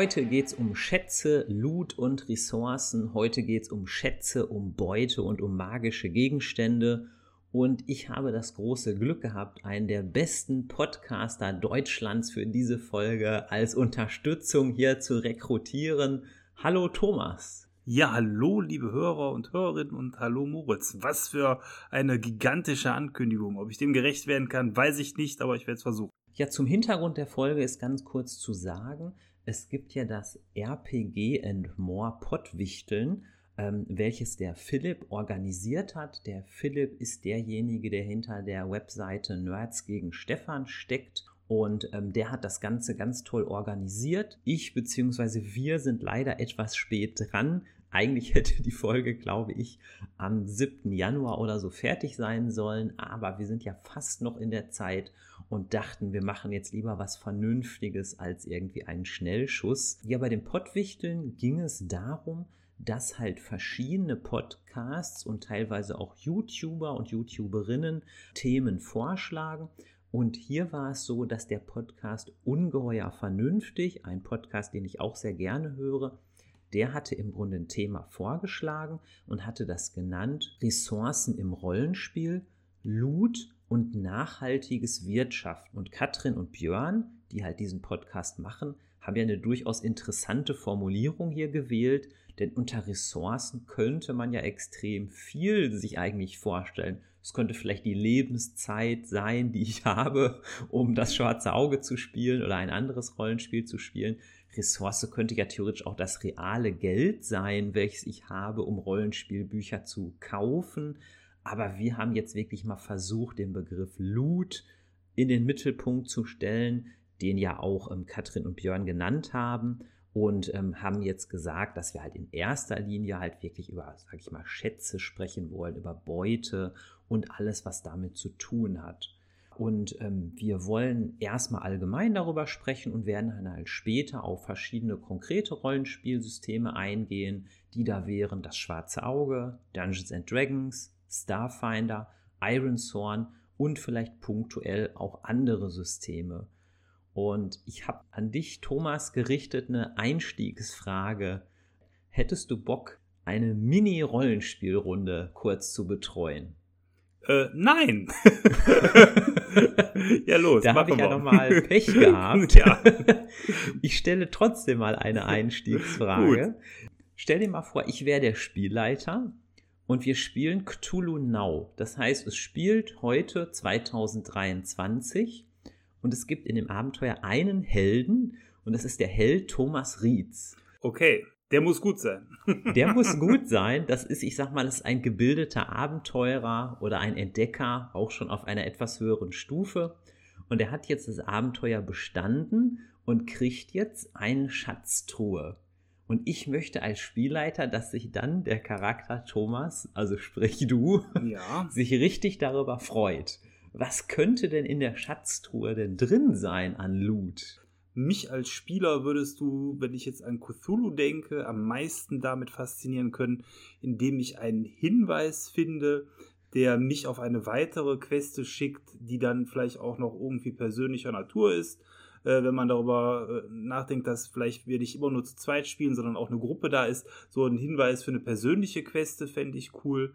Heute geht es um Schätze, Loot und Ressourcen. Heute geht es um Schätze, um Beute und um magische Gegenstände. Und ich habe das große Glück gehabt, einen der besten Podcaster Deutschlands für diese Folge als Unterstützung hier zu rekrutieren. Hallo Thomas. Ja, hallo, liebe Hörer und Hörerinnen und hallo Moritz. Was für eine gigantische Ankündigung. Ob ich dem gerecht werden kann, weiß ich nicht, aber ich werde es versuchen. Ja, zum Hintergrund der Folge ist ganz kurz zu sagen, es gibt ja das RPG and More Pottwichteln, ähm, welches der Philipp organisiert hat. Der Philipp ist derjenige, der hinter der Webseite Nerds gegen Stefan steckt. Und ähm, der hat das Ganze ganz toll organisiert. Ich bzw. wir sind leider etwas spät dran. Eigentlich hätte die Folge, glaube ich, am 7. Januar oder so fertig sein sollen, aber wir sind ja fast noch in der Zeit und dachten, wir machen jetzt lieber was Vernünftiges als irgendwie einen Schnellschuss. Ja, bei den Pottwichteln ging es darum, dass halt verschiedene Podcasts und teilweise auch YouTuber und YouTuberinnen Themen vorschlagen. Und hier war es so, dass der Podcast Ungeheuer Vernünftig, ein Podcast, den ich auch sehr gerne höre, der hatte im Grunde ein Thema vorgeschlagen und hatte das genannt Ressourcen im Rollenspiel, Loot und nachhaltiges Wirtschaften. Und Katrin und Björn, die halt diesen Podcast machen, haben ja eine durchaus interessante Formulierung hier gewählt, denn unter Ressourcen könnte man ja extrem viel sich eigentlich vorstellen. Es könnte vielleicht die Lebenszeit sein, die ich habe, um das schwarze Auge zu spielen oder ein anderes Rollenspiel zu spielen. Ressource könnte ja theoretisch auch das reale Geld sein, welches ich habe, um Rollenspielbücher zu kaufen. Aber wir haben jetzt wirklich mal versucht, den Begriff Loot in den Mittelpunkt zu stellen, den ja auch ähm, Katrin und Björn genannt haben und ähm, haben jetzt gesagt, dass wir halt in erster Linie halt wirklich über, sag ich mal, Schätze sprechen wollen, über Beute und alles, was damit zu tun hat. Und ähm, wir wollen erstmal allgemein darüber sprechen und werden dann halt später auf verschiedene konkrete Rollenspielsysteme eingehen, die da wären das Schwarze Auge, Dungeons and Dragons, Starfinder, Iron Thorn und vielleicht punktuell auch andere Systeme. Und ich habe an dich, Thomas, gerichtet eine Einstiegsfrage. Hättest du Bock, eine Mini-Rollenspielrunde kurz zu betreuen? Äh, nein. ja, los. Da habe ich ja nochmal Pech gehabt. ja. Ich stelle trotzdem mal eine Einstiegsfrage. Gut. Stell dir mal vor, ich wäre der Spielleiter und wir spielen Cthulhu Now. Das heißt, es spielt heute 2023 und es gibt in dem Abenteuer einen Helden und das ist der Held Thomas Rietz. Okay, der muss gut sein. der muss gut sein. Das ist, ich sag mal, das ist ein gebildeter Abenteurer oder ein Entdecker, auch schon auf einer etwas höheren Stufe. Und er hat jetzt das Abenteuer bestanden und kriegt jetzt eine Schatztruhe. Und ich möchte als Spielleiter, dass sich dann der Charakter Thomas, also sprich du, ja. sich richtig darüber freut. Was könnte denn in der Schatztruhe denn drin sein an Loot? Mich als Spieler würdest du, wenn ich jetzt an Cthulhu denke, am meisten damit faszinieren können, indem ich einen Hinweis finde, der mich auf eine weitere Queste schickt, die dann vielleicht auch noch irgendwie persönlicher Natur ist. Äh, wenn man darüber äh, nachdenkt, dass vielleicht wir nicht immer nur zu zweit spielen, sondern auch eine Gruppe da ist, so ein Hinweis für eine persönliche Queste fände ich cool.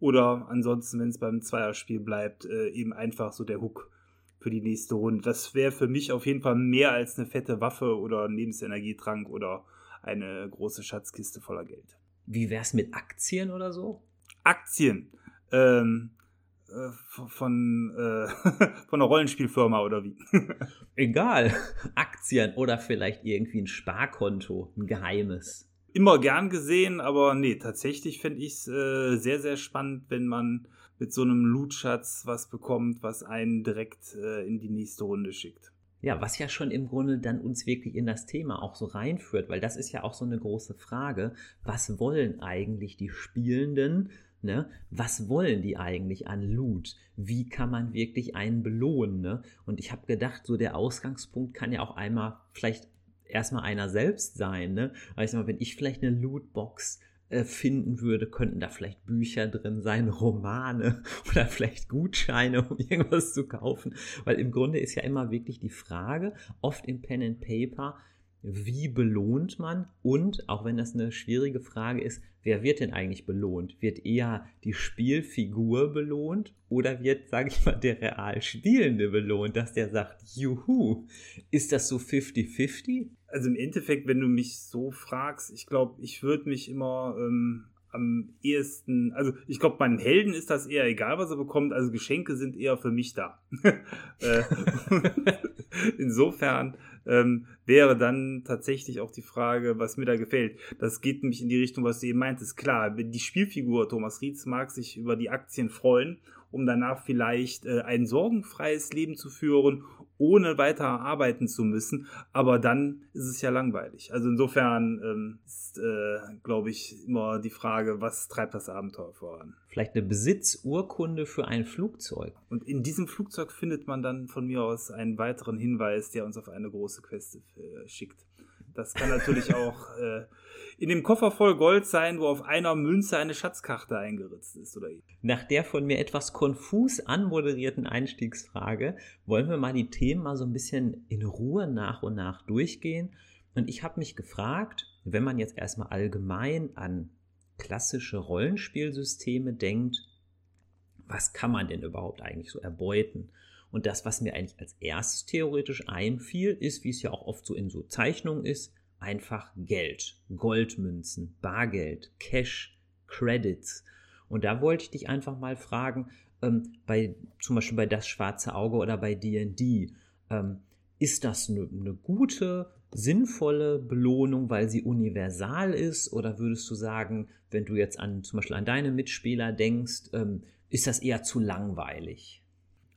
Oder ansonsten, wenn es beim Zweierspiel bleibt, äh, eben einfach so der Hook für die nächste Runde. Das wäre für mich auf jeden Fall mehr als eine fette Waffe oder ein Lebensenergietrank oder eine große Schatzkiste voller Geld. Wie wär's mit Aktien oder so? Aktien. Ähm, äh, von, äh, von einer Rollenspielfirma oder wie? Egal. Aktien oder vielleicht irgendwie ein Sparkonto, ein geheimes immer gern gesehen, aber nee, tatsächlich fände ich es äh, sehr, sehr spannend, wenn man mit so einem Lootschatz was bekommt, was einen direkt äh, in die nächste Runde schickt. Ja, was ja schon im Grunde dann uns wirklich in das Thema auch so reinführt, weil das ist ja auch so eine große Frage. Was wollen eigentlich die Spielenden? Ne? Was wollen die eigentlich an Loot? Wie kann man wirklich einen belohnen? Ne? Und ich habe gedacht, so der Ausgangspunkt kann ja auch einmal vielleicht erstmal einer selbst sein. Ne? Sag mal, wenn ich vielleicht eine Lootbox äh, finden würde, könnten da vielleicht Bücher drin sein, Romane oder vielleicht Gutscheine, um irgendwas zu kaufen. Weil im Grunde ist ja immer wirklich die Frage, oft in Pen and Paper, wie belohnt man? Und, auch wenn das eine schwierige Frage ist, wer wird denn eigentlich belohnt? Wird eher die Spielfigur belohnt oder wird, sage ich mal, der real Spielende belohnt, dass der sagt, juhu, ist das so 50-50? Also im Endeffekt, wenn du mich so fragst, ich glaube, ich würde mich immer ähm, am ehesten, also ich glaube, meinen Helden ist das eher egal, was er bekommt, also Geschenke sind eher für mich da. Äh, insofern ähm, wäre dann tatsächlich auch die Frage, was mir da gefällt. Das geht nämlich in die Richtung, was du eben meintest. Klar, die Spielfigur Thomas Rietz mag sich über die Aktien freuen, um danach vielleicht äh, ein sorgenfreies Leben zu führen ohne weiter arbeiten zu müssen. Aber dann ist es ja langweilig. Also insofern ähm, ist, äh, glaube ich, immer die Frage, was treibt das Abenteuer voran? Vielleicht eine Besitzurkunde für ein Flugzeug. Und in diesem Flugzeug findet man dann von mir aus einen weiteren Hinweis, der uns auf eine große Quest äh, schickt. Das kann natürlich auch äh, in dem Koffer voll Gold sein, wo auf einer Münze eine Schatzkarte eingeritzt ist, oder? Nach der von mir etwas konfus anmoderierten Einstiegsfrage wollen wir mal die Themen mal so ein bisschen in Ruhe nach und nach durchgehen. Und ich habe mich gefragt, wenn man jetzt erstmal allgemein an klassische Rollenspielsysteme denkt, was kann man denn überhaupt eigentlich so erbeuten? Und das, was mir eigentlich als erstes theoretisch einfiel, ist, wie es ja auch oft so in so Zeichnungen ist, einfach Geld, Goldmünzen, Bargeld, Cash, Credits. Und da wollte ich dich einfach mal fragen, ähm, bei zum Beispiel bei das schwarze Auge oder bei D&D, ähm, ist das eine, eine gute, sinnvolle Belohnung, weil sie universal ist? Oder würdest du sagen, wenn du jetzt an zum Beispiel an deine Mitspieler denkst, ähm, ist das eher zu langweilig?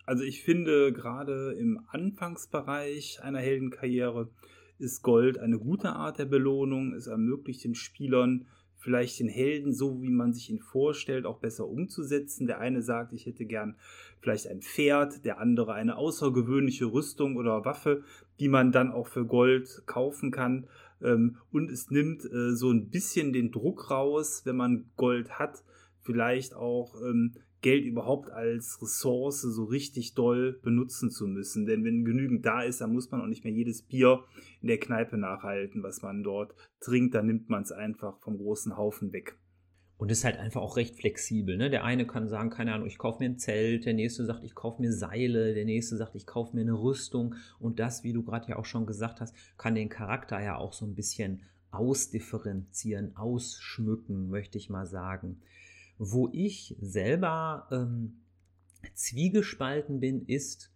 Also ich finde gerade im Anfangsbereich einer Heldenkarriere ist Gold eine gute Art der Belohnung. Es ermöglicht den Spielern vielleicht den Helden, so wie man sich ihn vorstellt, auch besser umzusetzen. Der eine sagt, ich hätte gern vielleicht ein Pferd, der andere eine außergewöhnliche Rüstung oder Waffe, die man dann auch für Gold kaufen kann. Ähm, und es nimmt äh, so ein bisschen den Druck raus, wenn man Gold hat, vielleicht auch ähm, Geld überhaupt als Ressource so richtig doll benutzen zu müssen. Denn wenn genügend da ist, dann muss man auch nicht mehr jedes Bier in der Kneipe nachhalten, was man dort trinkt. Dann nimmt man es einfach vom großen Haufen weg. Und ist halt einfach auch recht flexibel. Ne? Der eine kann sagen, keine Ahnung, ich kaufe mir ein Zelt, der nächste sagt, ich kaufe mir Seile, der nächste sagt, ich kaufe mir eine Rüstung. Und das, wie du gerade ja auch schon gesagt hast, kann den Charakter ja auch so ein bisschen ausdifferenzieren, ausschmücken, möchte ich mal sagen. Wo ich selber ähm, zwiegespalten bin, ist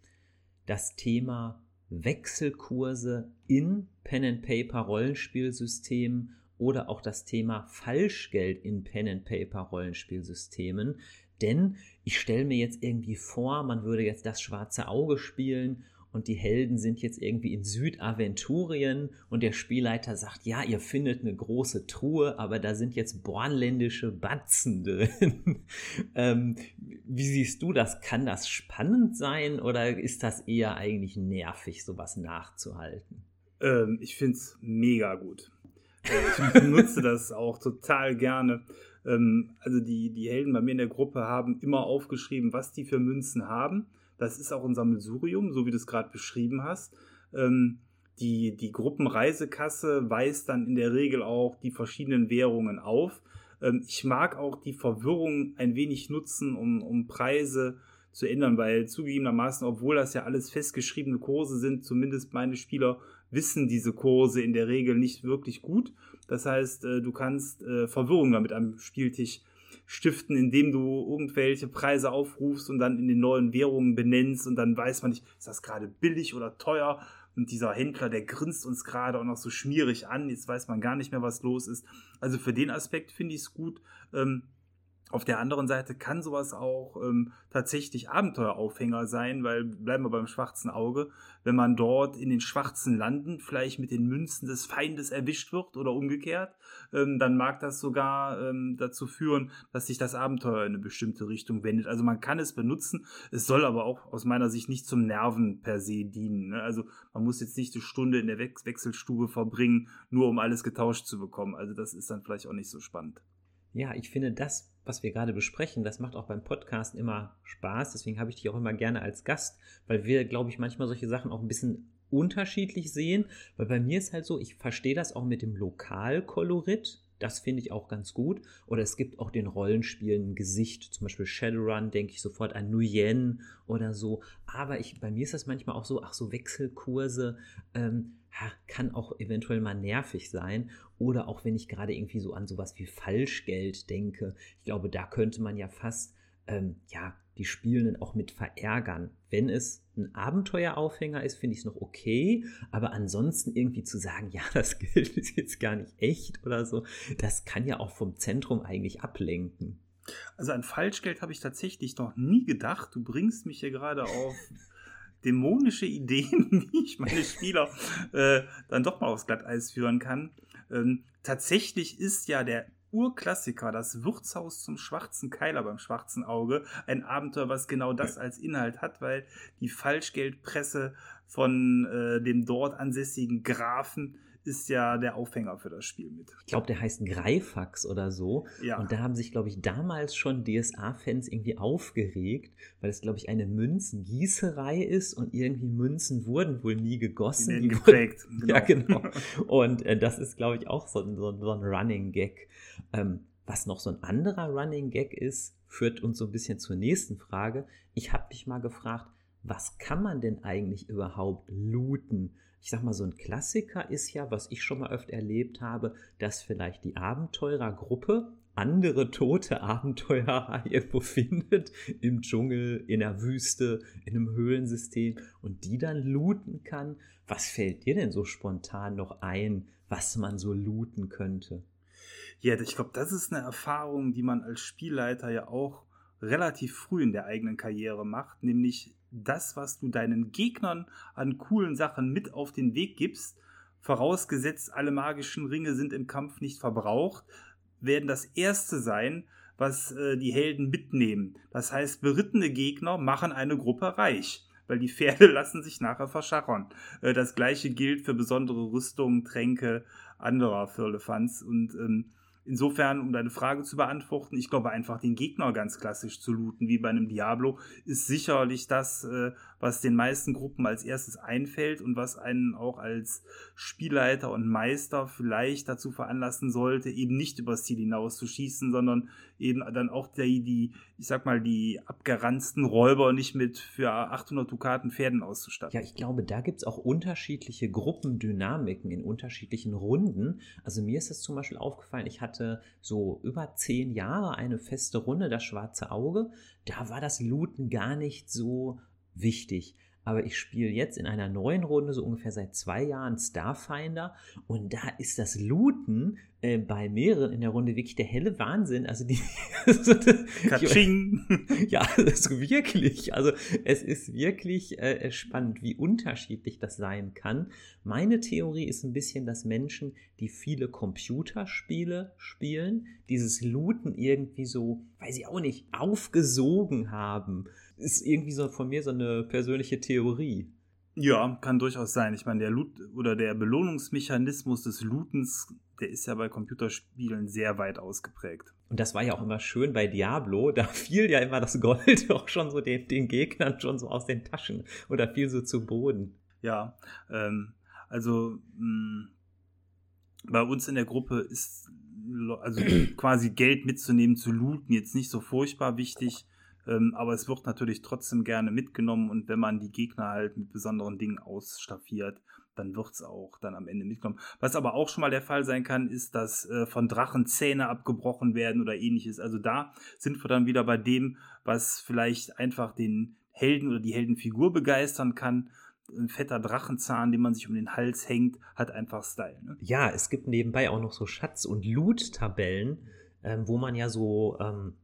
das Thema Wechselkurse in Pen-and-Paper-Rollenspielsystemen oder auch das Thema Falschgeld in Pen-and-Paper-Rollenspielsystemen. Denn ich stelle mir jetzt irgendwie vor, man würde jetzt das schwarze Auge spielen und die Helden sind jetzt irgendwie in Südaventurien und der Spielleiter sagt, ja, ihr findet eine große Truhe, aber da sind jetzt bornländische Batzen drin. ähm, wie siehst du das? Kann das spannend sein oder ist das eher eigentlich nervig, sowas nachzuhalten? Ähm, ich finde es mega gut. Äh, ich nutze das auch total gerne. Ähm, also die, die Helden bei mir in der Gruppe haben immer aufgeschrieben, was die für Münzen haben das ist auch ein Sammelsurium, so wie du es gerade beschrieben hast. Ähm, die, die Gruppenreisekasse weist dann in der Regel auch die verschiedenen Währungen auf. Ähm, ich mag auch die Verwirrung ein wenig nutzen, um, um Preise zu ändern, weil zugegebenermaßen, obwohl das ja alles festgeschriebene Kurse sind, zumindest meine Spieler wissen diese Kurse in der Regel nicht wirklich gut. Das heißt, äh, du kannst äh, Verwirrung damit am Spieltisch stiften, indem du irgendwelche Preise aufrufst und dann in den neuen Währungen benennst und dann weiß man nicht, ist das gerade billig oder teuer und dieser Händler, der grinst uns gerade auch noch so schmierig an, jetzt weiß man gar nicht mehr, was los ist. Also für den Aspekt finde ich es gut. Ähm, auf der anderen Seite kann sowas auch ähm, tatsächlich Abenteueraufhänger sein, weil bleiben wir beim schwarzen Auge, wenn man dort in den schwarzen Landen vielleicht mit den Münzen des Feindes erwischt wird oder umgekehrt, ähm, dann mag das sogar ähm, dazu führen, dass sich das Abenteuer in eine bestimmte Richtung wendet. Also man kann es benutzen, es soll aber auch aus meiner Sicht nicht zum Nerven per se dienen. Ne? Also man muss jetzt nicht eine Stunde in der Wechselstube verbringen, nur um alles getauscht zu bekommen. Also das ist dann vielleicht auch nicht so spannend. Ja, ich finde das, was wir gerade besprechen, das macht auch beim Podcast immer Spaß. Deswegen habe ich dich auch immer gerne als Gast, weil wir, glaube ich, manchmal solche Sachen auch ein bisschen unterschiedlich sehen, weil bei mir ist halt so, ich verstehe das auch mit dem Lokalkolorit. Das finde ich auch ganz gut. Oder es gibt auch den Rollenspielen Gesicht. Zum Beispiel Shadowrun denke ich sofort an Nuyen oder so. Aber ich, bei mir ist das manchmal auch so, ach so Wechselkurse ähm, kann auch eventuell mal nervig sein. Oder auch wenn ich gerade irgendwie so an sowas wie Falschgeld denke. Ich glaube, da könnte man ja fast ähm, ja, die Spielenden auch mit verärgern. Wenn es ein Abenteueraufhänger ist, finde ich es noch okay, aber ansonsten irgendwie zu sagen, ja, das Geld ist jetzt gar nicht echt oder so, das kann ja auch vom Zentrum eigentlich ablenken. Also an Falschgeld habe ich tatsächlich noch nie gedacht. Du bringst mich hier gerade auf dämonische Ideen, wie ich meine Spieler äh, dann doch mal aufs Glatteis führen kann. Ähm, tatsächlich ist ja der Urklassiker, das Wirtshaus zum schwarzen Keiler beim schwarzen Auge. Ein Abenteuer, was genau das als Inhalt hat, weil die Falschgeldpresse von äh, dem dort ansässigen Grafen ist ja der Aufhänger für das Spiel mit. Ich glaube, der heißt Greifax oder so. Ja. Und da haben sich, glaube ich, damals schon DSA-Fans irgendwie aufgeregt, weil es, glaube ich, eine Münzengießerei ist und irgendwie Münzen wurden wohl nie gegossen. Die geprägt. Wurden, genau. Ja, genau. Und äh, das ist, glaube ich, auch so, so, so ein Running Gag. Ähm, was noch so ein anderer Running Gag ist, führt uns so ein bisschen zur nächsten Frage. Ich habe mich mal gefragt, was kann man denn eigentlich überhaupt looten? Ich sag mal, so ein Klassiker ist ja, was ich schon mal öfter erlebt habe, dass vielleicht die Abenteurergruppe andere tote Abenteurer irgendwo findet, im Dschungel, in der Wüste, in einem Höhlensystem und die dann looten kann. Was fällt dir denn so spontan noch ein, was man so looten könnte? Ja, ich glaube, das ist eine Erfahrung, die man als Spielleiter ja auch relativ früh in der eigenen Karriere macht, nämlich das, was du deinen Gegnern an coolen Sachen mit auf den Weg gibst, vorausgesetzt alle magischen Ringe sind im Kampf nicht verbraucht, werden das erste sein, was äh, die Helden mitnehmen. Das heißt, berittene Gegner machen eine Gruppe reich, weil die Pferde lassen sich nachher verschachern. Äh, das gleiche gilt für besondere Rüstungen, Tränke anderer Firlefanz und ähm, Insofern, um deine Frage zu beantworten, ich glaube einfach den Gegner ganz klassisch zu looten, wie bei einem Diablo, ist sicherlich das, äh, was den meisten Gruppen als erstes einfällt und was einen auch als Spielleiter und Meister vielleicht dazu veranlassen sollte, eben nicht übers Ziel hinaus zu schießen, sondern eben dann auch die, die ich sag mal, die abgeranzten Räuber nicht mit für 800 Dukaten Pferden auszustatten. Ja, ich glaube, da gibt es auch unterschiedliche Gruppendynamiken in unterschiedlichen Runden. Also mir ist es zum Beispiel aufgefallen, ich hatte so über zehn Jahre eine feste Runde, das schwarze Auge. Da war das Looten gar nicht so wichtig aber ich spiele jetzt in einer neuen Runde, so ungefähr seit zwei Jahren, Starfinder und da ist das Looten äh, bei mehreren in der Runde wirklich der helle Wahnsinn. Also die. Katsching! ja, also wirklich. Also es ist wirklich äh, spannend, wie unterschiedlich das sein kann. Meine Theorie ist ein bisschen, dass Menschen, die viele Computerspiele spielen, dieses Looten irgendwie so, weiß ich auch nicht, aufgesogen haben ist irgendwie so von mir so eine persönliche Theorie. Ja, kann durchaus sein. Ich meine, der Loot oder der Belohnungsmechanismus des Lootens, der ist ja bei Computerspielen sehr weit ausgeprägt. Und das war ja auch immer schön bei Diablo. Da fiel ja immer das Gold auch schon so den, den Gegnern schon so aus den Taschen oder fiel so zu Boden. Ja, ähm, also mh, mm, bei uns in der Gruppe ist also quasi Geld mitzunehmen, zu looten, jetzt nicht so furchtbar wichtig. Ähm, aber es wird natürlich trotzdem gerne mitgenommen und wenn man die Gegner halt mit besonderen Dingen ausstaffiert, dann wird es auch dann am Ende mitgenommen. Was aber auch schon mal der Fall sein kann, ist, dass äh, von Drachen Zähne abgebrochen werden oder ähnliches. Also da sind wir dann wieder bei dem, was vielleicht einfach den Helden oder die Heldenfigur begeistern kann. Ein fetter Drachenzahn, den man sich um den Hals hängt, hat einfach Style. Ne? Ja, es gibt nebenbei auch noch so Schatz- und Loot-Tabellen, ähm, wo man ja so ähm,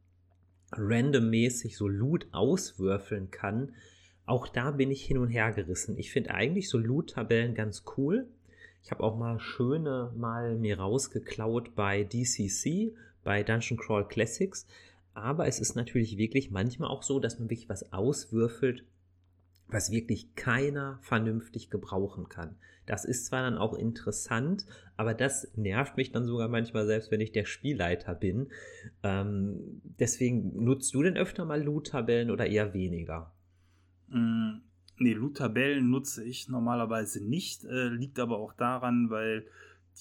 randommäßig so Loot auswürfeln kann. Auch da bin ich hin und her gerissen. Ich finde eigentlich so Loot-Tabellen ganz cool. Ich habe auch mal schöne mal mir rausgeklaut bei DCC, bei Dungeon Crawl Classics. Aber es ist natürlich wirklich manchmal auch so, dass man wirklich was auswürfelt, was wirklich keiner vernünftig gebrauchen kann. Das ist zwar dann auch interessant, aber das nervt mich dann sogar manchmal selbst, wenn ich der Spielleiter bin. Ähm, deswegen nutzt du denn öfter mal Loot-Tabellen oder eher weniger? Mm, Nee, Loot-Tabellen nutze ich normalerweise nicht. Äh, liegt aber auch daran, weil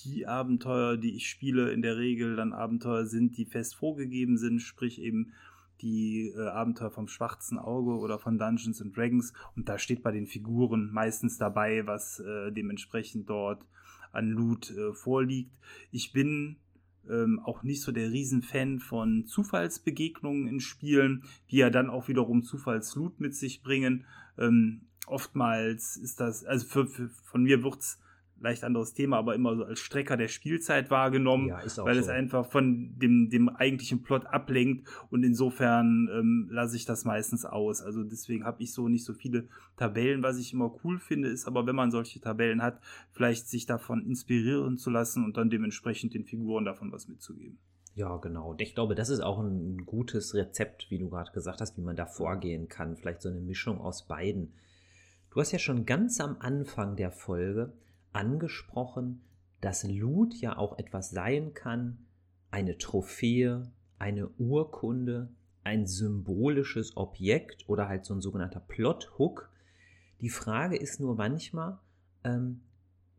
die Abenteuer, die ich spiele, in der Regel dann Abenteuer sind, die fest vorgegeben sind, sprich eben die äh, Abenteuer vom Schwarzen Auge oder von Dungeons and Dragons. Und da steht bei den Figuren meistens dabei, was äh, dementsprechend dort an Loot äh, vorliegt. Ich bin ähm, auch nicht so der Riesenfan von Zufallsbegegnungen in Spielen, die ja dann auch wiederum Zufallsloot mit sich bringen. Ähm, oftmals ist das, also für, für, von mir wird's leicht anderes Thema, aber immer so als Strecker der Spielzeit wahrgenommen, ja, weil so. es einfach von dem, dem eigentlichen Plot ablenkt und insofern ähm, lasse ich das meistens aus. Also deswegen habe ich so nicht so viele Tabellen. Was ich immer cool finde, ist aber, wenn man solche Tabellen hat, vielleicht sich davon inspirieren zu lassen und dann dementsprechend den Figuren davon was mitzugeben. Ja, genau. Ich glaube, das ist auch ein gutes Rezept, wie du gerade gesagt hast, wie man da vorgehen kann. Vielleicht so eine Mischung aus beiden. Du hast ja schon ganz am Anfang der Folge angesprochen, dass Loot ja auch etwas sein kann, eine Trophäe, eine Urkunde, ein symbolisches Objekt oder halt so ein sogenannter Plot-Hook. Die Frage ist nur manchmal, ähm,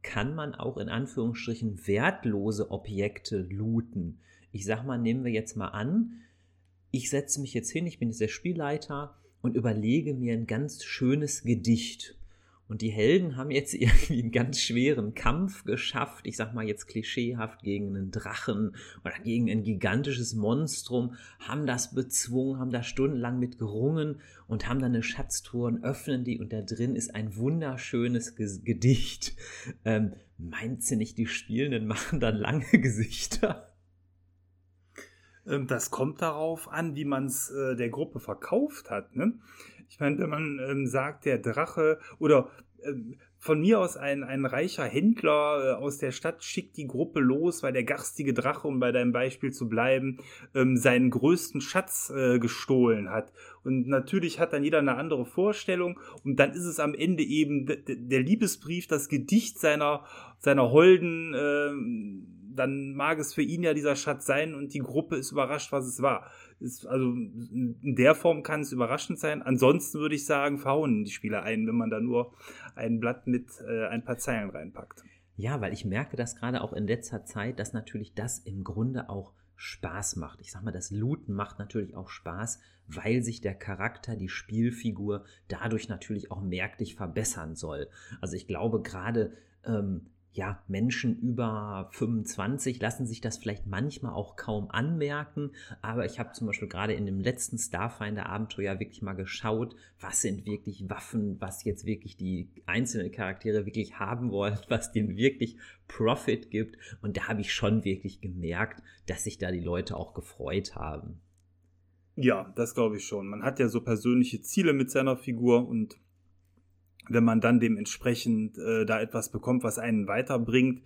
kann man auch in Anführungsstrichen wertlose Objekte looten? Ich sag mal, nehmen wir jetzt mal an, ich setze mich jetzt hin, ich bin jetzt der Spielleiter und überlege mir ein ganz schönes Gedicht und die Helden haben jetzt irgendwie einen ganz schweren Kampf geschafft, ich sag mal jetzt klischeehaft gegen einen Drachen oder gegen ein gigantisches Monstrum, haben das bezwungen, haben da stundenlang mit gerungen und haben dann eine Schatztruhe und öffnen die und da drin ist ein wunderschönes Gedicht. Ähm, meint sie nicht, die Spielenden machen dann lange Gesichter? Ähm, das kommt darauf an, wie man es äh, der Gruppe verkauft hat. Ne? Ich meine, wenn man ähm, sagt, der Drache oder ähm, von mir aus ein, ein reicher Händler äh, aus der Stadt schickt die Gruppe los, weil der garstige Drache, um bei deinem Beispiel zu bleiben, ähm, seinen größten Schatz äh, gestohlen hat. Und natürlich hat dann jeder eine andere Vorstellung. Und dann ist es am Ende eben der Liebesbrief, das Gedicht seiner, seiner Holden. Äh, dann mag es für ihn ja dieser Schatz sein und die Gruppe ist überrascht, was es war. Ist, also in der Form kann es überraschend sein. Ansonsten würde ich sagen, verhauen die Spieler ein, wenn man da nur ein Blatt mit äh, ein paar Zeilen reinpackt. Ja, weil ich merke das gerade auch in letzter Zeit, dass natürlich das im Grunde auch Spaß macht. Ich sag mal, das Looten macht natürlich auch Spaß, weil sich der Charakter, die Spielfigur dadurch natürlich auch merklich verbessern soll. Also ich glaube gerade ähm, ja, Menschen über 25 lassen sich das vielleicht manchmal auch kaum anmerken, aber ich habe zum Beispiel gerade in dem letzten Starfinder-Abenteuer wirklich mal geschaut, was sind wirklich Waffen, was jetzt wirklich die einzelnen Charaktere wirklich haben wollen, was denen wirklich Profit gibt und da habe ich schon wirklich gemerkt, dass sich da die Leute auch gefreut haben. Ja, das glaube ich schon. Man hat ja so persönliche Ziele mit seiner Figur und wenn man dann dementsprechend äh, da etwas bekommt, was einen weiterbringt,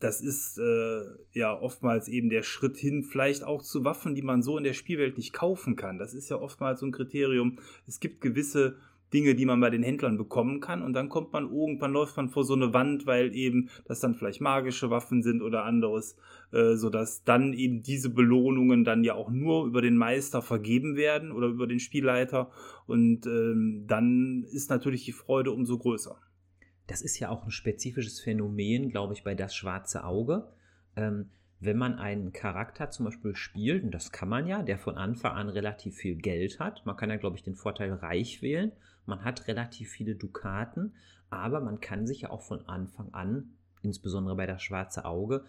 das ist äh, ja oftmals eben der Schritt hin, vielleicht auch zu Waffen, die man so in der Spielwelt nicht kaufen kann. Das ist ja oftmals so ein Kriterium. Es gibt gewisse Dinge, die man bei den Händlern bekommen kann. Und dann kommt man irgendwann, läuft man vor so eine Wand, weil eben das dann vielleicht magische Waffen sind oder anderes, äh, sodass dann eben diese Belohnungen dann ja auch nur über den Meister vergeben werden oder über den Spielleiter. Und ähm, dann ist natürlich die Freude umso größer. Das ist ja auch ein spezifisches Phänomen, glaube ich, bei das schwarze Auge. Ähm, wenn man einen Charakter zum Beispiel spielt, und das kann man ja, der von Anfang an relativ viel Geld hat, man kann ja, glaube ich, den Vorteil reich wählen, man hat relativ viele Dukaten, aber man kann sich ja auch von Anfang an, insbesondere bei das schwarze Auge,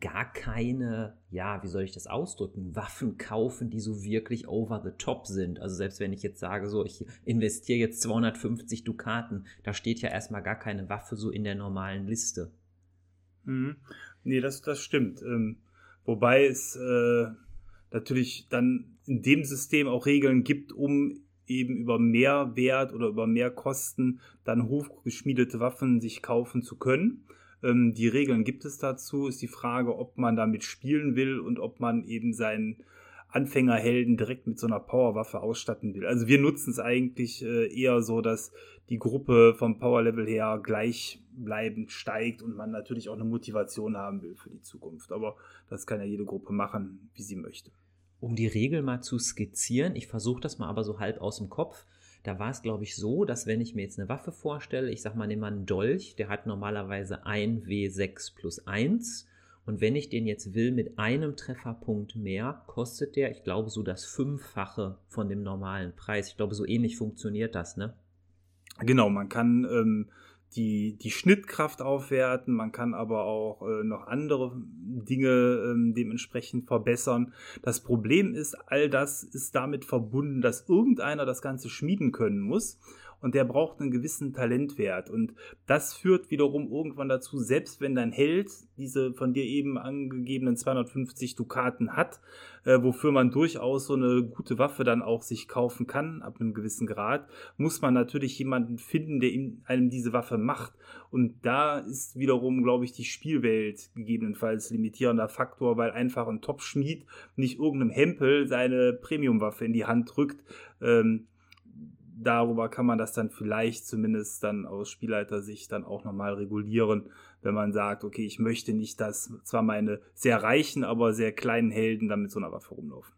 gar keine, ja, wie soll ich das ausdrücken, Waffen kaufen, die so wirklich over the top sind. Also selbst wenn ich jetzt sage, so, ich investiere jetzt 250 Dukaten, da steht ja erstmal gar keine Waffe so in der normalen Liste. Mhm. Nee, das, das stimmt. Ähm, wobei es äh, natürlich dann in dem System auch Regeln gibt, um eben über mehr Wert oder über mehr Kosten dann hochgeschmiedete Waffen sich kaufen zu können. Ähm, die Regeln gibt es dazu. Ist die Frage, ob man damit spielen will und ob man eben seinen Anfängerhelden direkt mit so einer Powerwaffe ausstatten will. Also wir nutzen es eigentlich äh, eher so, dass die Gruppe vom Powerlevel her gleichbleibend steigt und man natürlich auch eine Motivation haben will für die Zukunft. Aber das kann ja jede Gruppe machen, wie sie möchte. Um die Regel mal zu skizzieren, ich versuche das mal aber so halb aus dem Kopf. Da war es, glaube ich, so, dass wenn ich mir jetzt eine Waffe vorstelle, ich sag mal, nehme mal einen Dolch, der hat normalerweise 1 W6 plus 1. Und wenn ich den jetzt will mit einem Trefferpunkt mehr, kostet der, ich glaube, so das Fünffache von dem normalen Preis. Ich glaube, so ähnlich funktioniert das, ne? Genau, man kann ähm, die, die Schnittkraft aufwerten, man kann aber auch äh, noch andere Dinge ähm, dementsprechend verbessern. Das Problem ist, all das ist damit verbunden, dass irgendeiner das Ganze schmieden können muss und der braucht einen gewissen Talentwert. Und das führt wiederum irgendwann dazu, selbst wenn dein Held diese von dir eben angegebenen 250 Dukaten hat, äh, wofür man durchaus so eine gute Waffe dann auch sich kaufen kann, ab einem gewissen Grad, muss man natürlich jemanden finden, der einem diese Waffe macht. Und da ist wiederum, glaube ich, die Spielwelt gegebenenfalls limitierender Faktor, weil einfach ein Top-Schmied nicht irgendeinem Hempel seine Premium-Waffe in die Hand drückt. Ähm, darüber kann man das dann vielleicht zumindest dann aus Spielleiter-Sicht dann auch nochmal regulieren, wenn man sagt, okay, ich möchte nicht, dass zwar meine sehr reichen, aber sehr kleinen Helden dann mit so einer Waffe rumlaufen.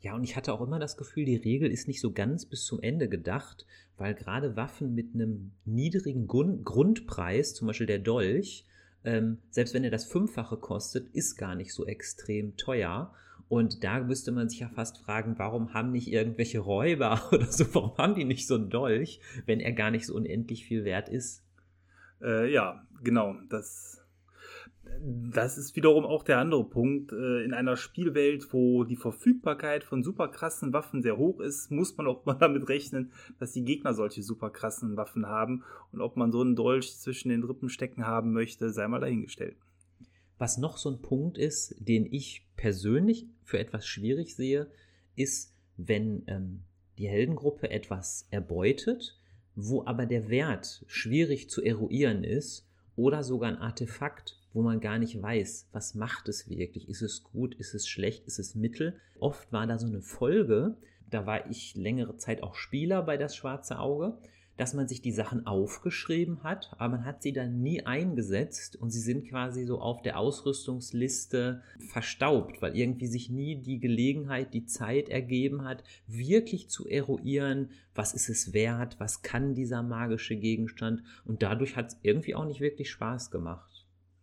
Ja, und ich hatte auch immer das Gefühl, die Regel ist nicht so ganz bis zum Ende gedacht, weil gerade Waffen mit einem niedrigen Grundpreis, zum Beispiel der Dolch, ähm, selbst wenn er das Fünffache kostet, ist gar nicht so extrem teuer. Und da müsste man sich ja fast fragen, warum haben nicht irgendwelche Räuber oder so, warum haben die nicht so einen Dolch, wenn er gar nicht so unendlich viel wert ist? Äh, ja, genau. Das, das ist wiederum auch der andere Punkt. Äh, in einer Spielwelt, wo die Verfügbarkeit von super krassen Waffen sehr hoch ist, muss man auch mal damit rechnen, dass die Gegner solche super krassen Waffen haben. Und ob man so einen Dolch zwischen den Rippen stecken haben möchte, sei mal dahingestellt. Was noch so ein Punkt ist, den ich persönlich für etwas schwierig sehe, ist, wenn ähm, die Heldengruppe etwas erbeutet, wo aber der Wert schwierig zu eruieren ist oder sogar ein Artefakt, wo man gar nicht weiß, was macht es wirklich. Ist es gut, ist es schlecht, ist es mittel? Oft war da so eine Folge, da war ich längere Zeit auch Spieler bei das schwarze Auge dass man sich die Sachen aufgeschrieben hat, aber man hat sie dann nie eingesetzt und sie sind quasi so auf der Ausrüstungsliste verstaubt, weil irgendwie sich nie die Gelegenheit, die Zeit ergeben hat, wirklich zu eruieren, was ist es wert, was kann dieser magische Gegenstand und dadurch hat es irgendwie auch nicht wirklich Spaß gemacht.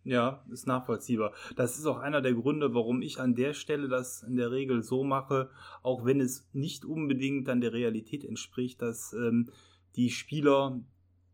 Ja, ist nachvollziehbar. Das ist auch einer der Gründe, warum ich an der Stelle das in der Regel so mache, auch wenn es nicht unbedingt dann der Realität entspricht, dass ähm, die Spieler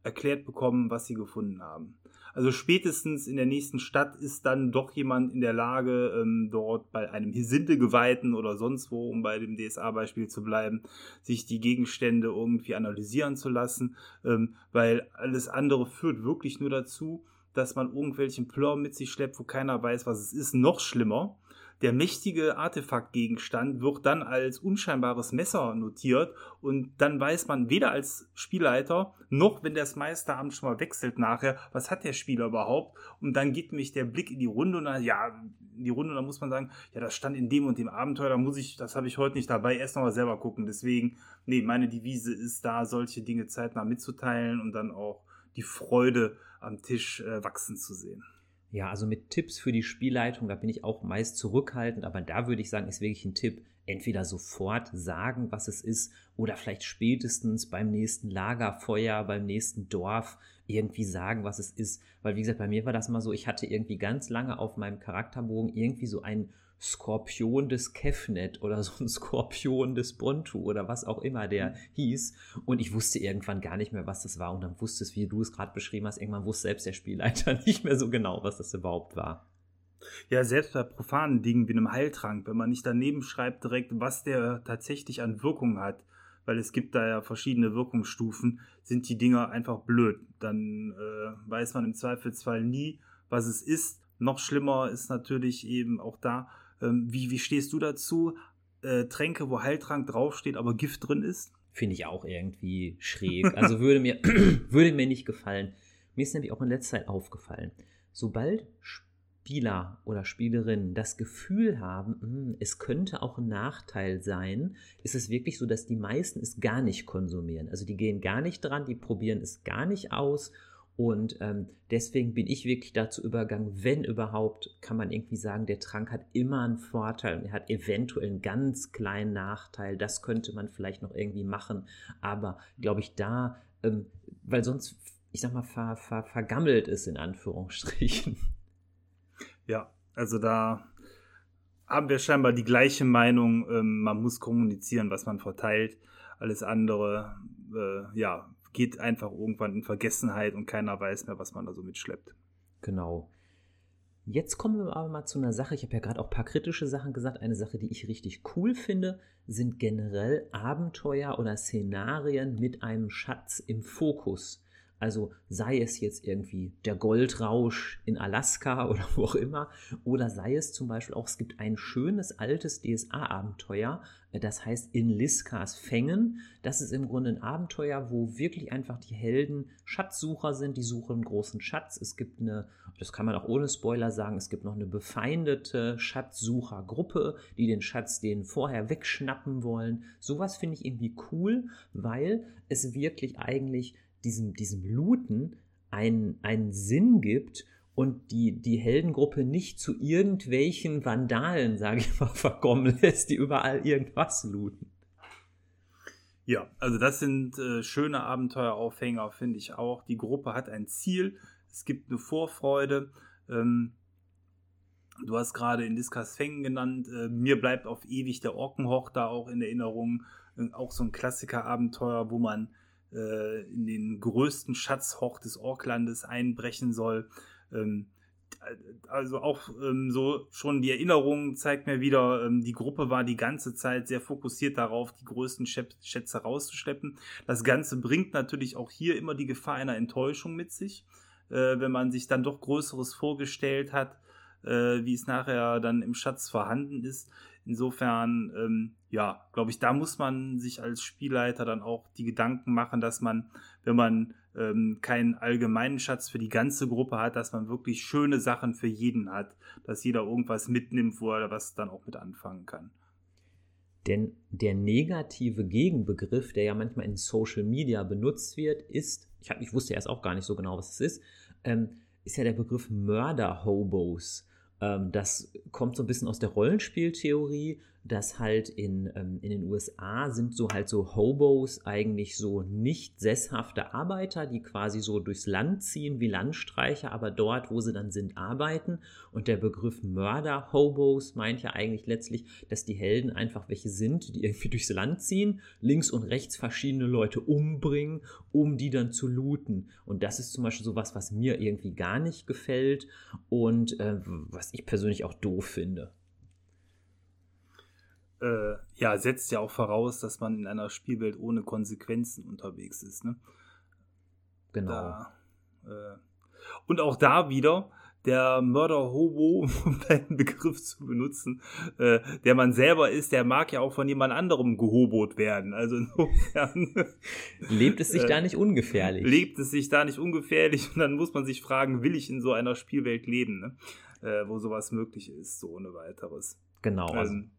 erklärt bekommen, was sie gefunden haben. Also spätestens in der nächsten Stadt ist dann doch jemand in der Lage, ähm, dort bei einem Hisinde-Geweihten oder sonst wo, um bei dem DSA-Beispiel zu bleiben, sich die Gegenstände irgendwie analysieren zu lassen, ähm, weil alles andere führt wirklich nur dazu, dass man irgendwelchen Plör mit sich schleppt, wo keiner weiß, was es ist. Noch schlimmer, der mächtige Artefaktgegenstand wird dann als unscheinbares Messer notiert und dann weiß man weder als Spielleiter noch, wenn das Meisteramt schon mal wechselt nachher, was hat der Spieler überhaupt? Und dann geht mich der Blick in die Runde und dann, ja, in die Runde, und dann muss man sagen, ja, das stand in dem und dem Abenteuer, da muss ich, das habe ich heute nicht dabei, erst nochmal selber gucken. Deswegen, nee, meine Devise ist da, solche Dinge zeitnah mitzuteilen und dann auch die Freude am Tisch äh, wachsen zu sehen. Ja, also mit Tipps für die Spielleitung, da bin ich auch meist zurückhaltend, aber da würde ich sagen, ist wirklich ein Tipp, entweder sofort sagen, was es ist, oder vielleicht spätestens beim nächsten Lagerfeuer, beim nächsten Dorf irgendwie sagen, was es ist. Weil, wie gesagt, bei mir war das mal so, ich hatte irgendwie ganz lange auf meinem Charakterbogen irgendwie so ein Skorpion des Kefnet oder so ein Skorpion des Bontu oder was auch immer der mhm. hieß. Und ich wusste irgendwann gar nicht mehr, was das war. Und dann wusste es, wie du es gerade beschrieben hast, irgendwann wusste selbst der Spielleiter nicht mehr so genau, was das überhaupt war. Ja, selbst bei profanen Dingen wie einem Heiltrank, wenn man nicht daneben schreibt direkt, was der tatsächlich an Wirkung hat, weil es gibt da ja verschiedene Wirkungsstufen, sind die Dinger einfach blöd. Dann äh, weiß man im Zweifelsfall nie, was es ist. Noch schlimmer ist natürlich eben auch da, ähm, wie, wie stehst du dazu? Äh, Tränke, wo Heiltrank draufsteht, aber Gift drin ist? Finde ich auch irgendwie schräg. Also würde mir, würde mir nicht gefallen. Mir ist nämlich auch in letzter Zeit aufgefallen, sobald Spieler oder Spielerinnen das Gefühl haben, hm, es könnte auch ein Nachteil sein, ist es wirklich so, dass die meisten es gar nicht konsumieren. Also die gehen gar nicht dran, die probieren es gar nicht aus Und ähm, deswegen bin ich wirklich dazu übergegangen, wenn überhaupt, kann man irgendwie sagen, der Trank hat immer einen Vorteil und er hat eventuell einen ganz kleinen Nachteil. Das könnte man vielleicht noch irgendwie machen. Aber glaube ich, da, ähm, weil sonst, ich sag mal, ver, ver, vergammelt ist in Anführungsstrichen. Ja, also da haben wir scheinbar die gleiche Meinung. Ähm, man muss kommunizieren, was man verteilt. Alles andere, äh, ja, geht einfach irgendwann in Vergessenheit und keiner weiß mehr, was man da so mitschleppt. Genau. Jetzt kommen wir aber mal zu einer Sache. Ich habe ja gerade auch ein paar kritische Sachen gesagt. Eine Sache, die ich richtig cool finde, sind generell Abenteuer oder Szenarien mit einem Schatz im Fokus. Also sei es jetzt irgendwie der Goldrausch in Alaska oder wo auch immer, oder sei es zum Beispiel auch, es gibt ein schönes altes DSA-Abenteuer, äh, das heißt In Liskas Fängen. Das ist im Grunde ein Abenteuer, wo wirklich einfach die Helden Schatzsucher sind, die suchen einen großen Schatz. Es gibt eine, das kann man auch ohne Spoiler sagen, es gibt noch eine befeindete Schatzsuchergruppe, die den Schatz denen vorher wegschnappen wollen. Sowas finde ich irgendwie cool, weil es wirklich eigentlich diesem, diesem Looten einen, einen Sinn gibt und die, die Heldengruppe nicht zu irgendwelchen Vandalen, sage ich mal, verkommen lässt, die überall irgendwas looten. Ja, also das sind äh, schöne Abenteueraufhänger, finde ich auch. Die Gruppe hat ein Ziel, es gibt eine Vorfreude. Ähm, du hast gerade in Diskas Fängen genannt. Äh, mir bleibt auf ewig der Orkenhoch da auch in Erinnerung. Äh, auch so ein Klassiker-Abenteuer, wo man äh, in den größten Schatzhoch des Orklandes einbrechen soll. Ähm, also auch ähm, so schon die Erinnerung zeigt mir wieder, ähm, die Gruppe war die ganze Zeit sehr fokussiert darauf, die größten Schätze rauszuschleppen. Das Ganze bringt natürlich auch hier immer die Gefahr einer Enttäuschung mit sich, äh, wenn man sich dann doch Größeres vorgestellt hat, äh, wie es nachher dann im Schatz vorhanden ist. Insofern, ähm, ja, glaube ich, da muss man sich als Spielleiter dann auch die Gedanken machen, dass man, wenn man ähm, keinen allgemeinen Schatz für die ganze Gruppe hat, dass man wirklich schöne Sachen für jeden hat, dass jeder irgendwas mitnimmt, wo er was dann auch mit anfangen kann. Denn der negative Gegenbegriff, der ja manchmal in Social Media benutzt wird, ist, ich, hab, ich wusste erst auch gar nicht so genau, was es ist, ähm, ist ja der Begriff Mörder-Hobos. Ähm, das kommt so ein bisschen aus der Rollenspieltheorie, dass halt in, ähm, in den USA sind so halt so Hobos eigentlich so nicht sesshafte Arbeiter, die quasi so durchs Land ziehen wie Landstreicher, aber dort, wo sie dann sind, arbeiten. Und der Begriff Mörder-Hobos meint ja eigentlich letztlich, dass die Helden einfach welche sind, die irgendwie durchs Land ziehen, links und rechts verschiedene Leute umbringen, um die dann zu looten. Und das ist zum Beispiel sowas, was mir irgendwie gar nicht gefällt und äh, was ich persönlich auch doof finde äh, ja, setzt ja auch voraus, dass man in einer Spielwelt ohne Konsequenzen unterwegs ist. Ne? Genau. Da, äh, und auch da wieder der Mörder-Hobo, um deinen Begriff zu benutzen, äh, der man selber ist, der mag ja auch von jemand anderem gehobot werden. Also insofern. lebt es sich da nicht ungefährlich? Lebt es sich da nicht ungefährlich? Und dann muss man sich fragen, will ich in so einer Spielwelt leben, ne? äh, wo sowas möglich ist, so ohne weiteres. Genau. Also, ähm,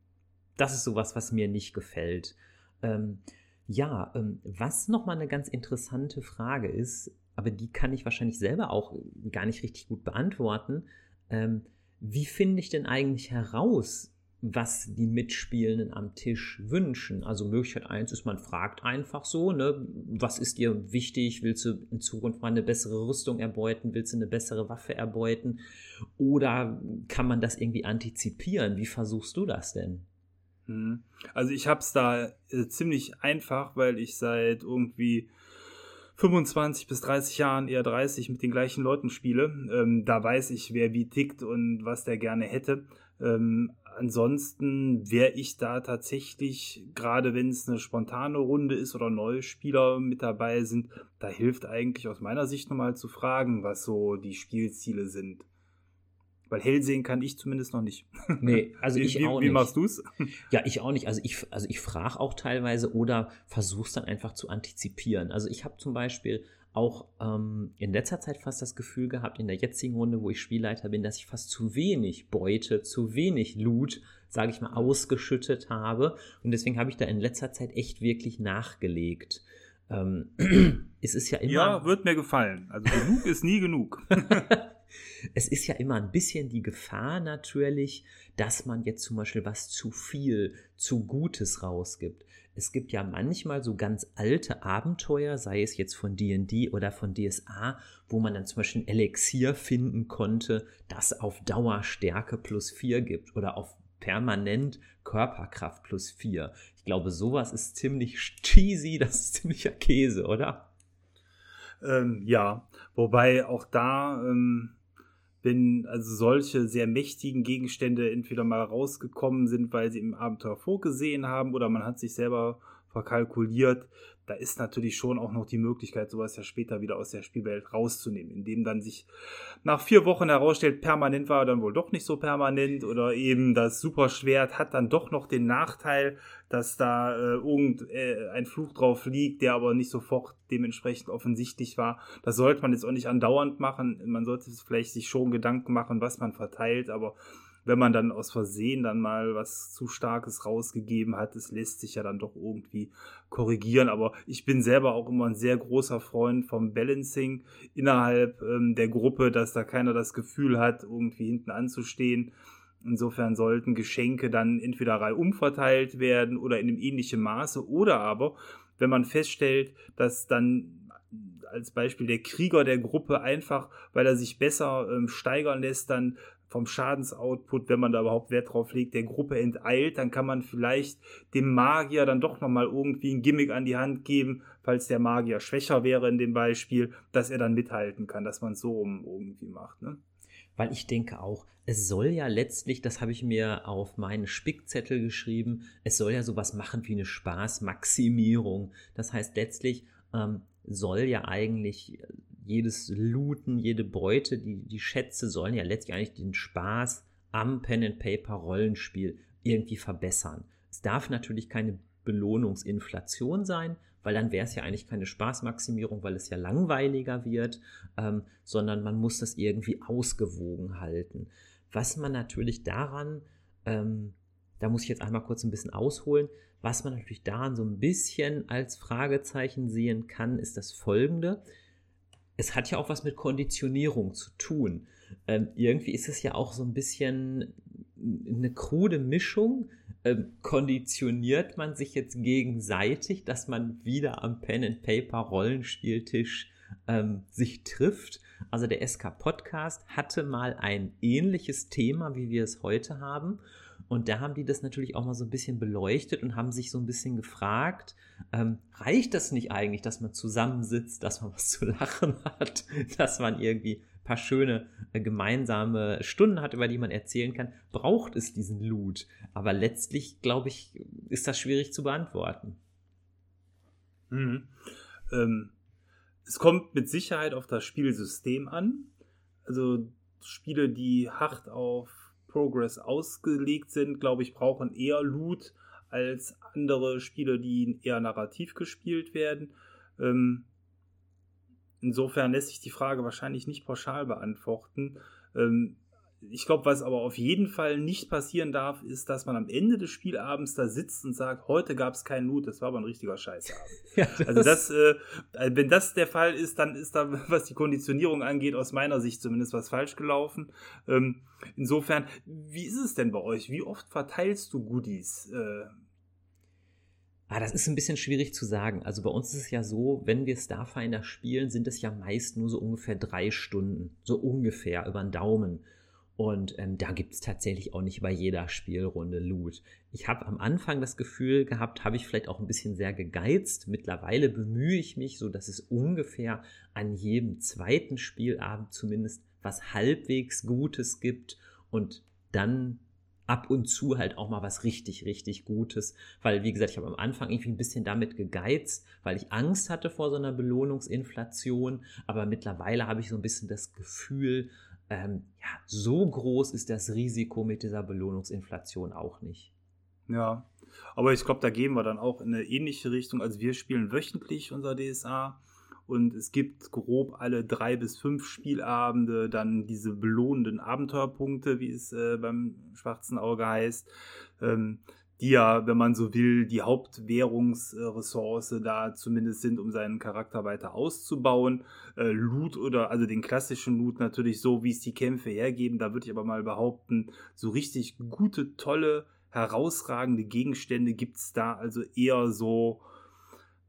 das ist sowas, was mir nicht gefällt. Ähm, ja, ähm, was nochmal eine ganz interessante Frage ist, aber die kann ich wahrscheinlich selber auch gar nicht richtig gut beantworten. Ähm, wie finde ich denn eigentlich heraus, was die Mitspielenden am Tisch wünschen? Also Möglichkeit eins ist, man fragt einfach so, ne, was ist dir wichtig? Willst du in Zukunft mal eine bessere Rüstung erbeuten? Willst du eine bessere Waffe erbeuten? Oder kann man das irgendwie antizipieren? Wie versuchst du das denn? Mhm. Also ich habe es da äh, ziemlich einfach, weil ich seit irgendwie 25 bis 30 Jahren, eher 30, mit den gleichen Leuten spiele. Ähm, da weiß ich, wer wie tickt und was der gerne hätte. Ähm, ansonsten wäre ich da tatsächlich, gerade wenn es eine spontane Runde ist oder neue Spieler mit dabei sind, da hilft eigentlich aus meiner Sicht nochmal zu fragen, was so die Spielziele sind. Weil hell sehen kann ich zumindest noch nicht. Nee, also ich wie, auch wie nicht. Wie machst du es? Ja, ich auch nicht. Also ich, also ich frage auch teilweise oder versuche es dann einfach zu antizipieren. Also ich habe zum Beispiel auch ähm, in letzter Zeit fast das Gefühl gehabt, in der jetzigen Runde, wo ich Spielleiter bin, dass ich fast zu wenig Beute, zu wenig Loot, sage ich mal, ausgeschüttet habe. Und deswegen habe ich da in letzter Zeit echt wirklich nachgelegt. Ähm, es ist ja immer. Ja, wird mir gefallen. Also genug ist nie genug. es ist ja immer ein bisschen die Gefahr natürlich, dass man jetzt zum Beispiel was zu viel, zu Gutes rausgibt. Es gibt ja manchmal so ganz alte Abenteuer, sei es jetzt von DD oder von DSA, wo man dann zum Beispiel ein Elixier finden konnte, das auf Dauer Stärke plus 4 gibt oder auf permanent Körperkraft plus 4. Ich glaube, sowas ist ziemlich cheesy, das ist ziemlicher Käse, oder? Ähm, ja, wobei auch da ähm, wenn also solche sehr mächtigen Gegenstände entweder mal rausgekommen sind, weil sie im Abenteuer vorgesehen haben oder man hat sich selber verkalkuliert, da ist natürlich schon auch noch die Möglichkeit, sowas ja später wieder aus der Spielwelt rauszunehmen, indem dann sich nach vier Wochen herausstellt, permanent war dann wohl doch nicht so permanent oder eben das Superschwert hat dann doch noch den Nachteil, dass da äh, irgendein äh, Fluch drauf liegt, der aber nicht sofort dementsprechend offensichtlich war. Das sollte man jetzt auch nicht andauernd machen. Man sollte vielleicht sich schon Gedanken machen, was man verteilt, aber wenn man dann aus Versehen dann mal was zu Starkes rausgegeben hat, es lässt sich ja dann doch irgendwie korrigieren. Aber ich bin selber auch immer ein sehr großer Freund vom Balancing innerhalb ähm, der Gruppe, dass da keiner das Gefühl hat, irgendwie hinten anzustehen. Insofern sollten Geschenke dann entweder reihum verteilt werden oder in einem ähnlichen Maße oder aber, wenn man feststellt, dass dann als Beispiel der Krieger der Gruppe einfach, weil er sich besser ähm, steigern lässt, dann vom Schadensoutput, wenn man da überhaupt Wert drauf legt, der Gruppe enteilt, dann kann man vielleicht dem Magier dann doch nochmal irgendwie ein Gimmick an die Hand geben, falls der Magier schwächer wäre in dem Beispiel, dass er dann mithalten kann, dass man es so irgendwie macht. Ne? Weil ich denke auch, es soll ja letztlich, das habe ich mir auf meinen Spickzettel geschrieben, es soll ja sowas machen wie eine Spaßmaximierung. Das heißt letztlich ähm, soll ja eigentlich jedes Looten, jede Beute, die, die Schätze sollen ja letztlich eigentlich den Spaß am Pen and Paper Rollenspiel irgendwie verbessern. Es darf natürlich keine Belohnungsinflation sein, weil dann wäre es ja eigentlich keine Spaßmaximierung, weil es ja langweiliger wird, ähm, sondern man muss das irgendwie ausgewogen halten. Was man natürlich daran, ähm, da muss ich jetzt einmal kurz ein bisschen ausholen, was man natürlich daran so ein bisschen als Fragezeichen sehen kann, ist das folgende es hat ja auch was mit Konditionierung zu tun. Ähm, irgendwie ist es ja auch so ein bisschen eine krude Mischung. Ähm, konditioniert man sich jetzt gegenseitig, dass man wieder am Pen and Paper Rollenspieltisch ähm, sich trifft. Also der SK Podcast hatte mal ein ähnliches Thema, wie wir es heute haben. Und da haben die das natürlich auch mal so ein bisschen beleuchtet und haben sich so ein bisschen gefragt, ähm, reicht das nicht eigentlich, dass man zusammensitzt, dass man was zu lachen hat, dass man irgendwie paar schöne äh, gemeinsame Stunden hat, über die man erzählen kann? Braucht es diesen Loot? Aber letztlich, glaube ich, ist das schwierig zu beantworten. Mhm. Ähm, es kommt mit Sicherheit auf das Spielsystem an. Also Spiele, die hart auf Progress ausgelegt sind, glaube ich, brauchen eher Loot als andere Spiele, die eher narrativ gespielt werden. Ähm, insofern lässt sich die Frage wahrscheinlich nicht pauschal beantworten. Ähm, ich glaube, was aber auf jeden Fall nicht passieren darf, ist, dass man am Ende des Spielabends da sitzt und sagt, heute gab es keinen Loot, das war aber ein richtiger Scheißabend. ja, das also das, äh, wenn das der Fall ist, dann ist da, was die Konditionierung angeht, aus meiner Sicht zumindest was falsch gelaufen. Ähm, insofern, wie ist es denn bei euch? Wie oft verteilst du Goodies? Äh, Ah, das ist ein bisschen schwierig zu sagen. Also bei uns ist es ja so, wenn wir Starfinder spielen, sind es ja meist nur so ungefähr drei Stunden. So ungefähr über den Daumen. Und ähm, da gibt es tatsächlich auch nicht bei jeder Spielrunde Loot. Ich habe am Anfang das Gefühl gehabt, habe ich vielleicht auch ein bisschen sehr gegeizt. Mittlerweile bemühe ich mich, so dass es ungefähr an jedem zweiten Spielabend zumindest was halbwegs Gutes gibt und dann ab und zu halt auch mal was richtig, richtig Gutes. Weil, wie gesagt, ich habe am Anfang irgendwie ein bisschen damit gegeizt, weil ich Angst hatte vor so einer Belohnungsinflation. Aber mittlerweile habe ich so ein bisschen das Gefühl, ähm, ja, so groß ist das Risiko mit dieser Belohnungsinflation auch nicht. Ja, aber ich glaube, da gehen wir dann auch in eine ähnliche Richtung. Also wir spielen wöchentlich unser DSA und es gibt grob alle drei bis fünf Spielabende dann diese belohnenden Abenteuerpunkte, wie es äh, beim schwarzen Auge heißt. Ähm, die ja, wenn man so will, die Hauptwährungsressource da zumindest sind, um seinen Charakter weiter auszubauen. Äh, Loot oder, also den klassischen Loot natürlich so, wie es die Kämpfe hergeben. Da würde ich aber mal behaupten, so richtig gute, tolle, herausragende Gegenstände gibt es da also eher so,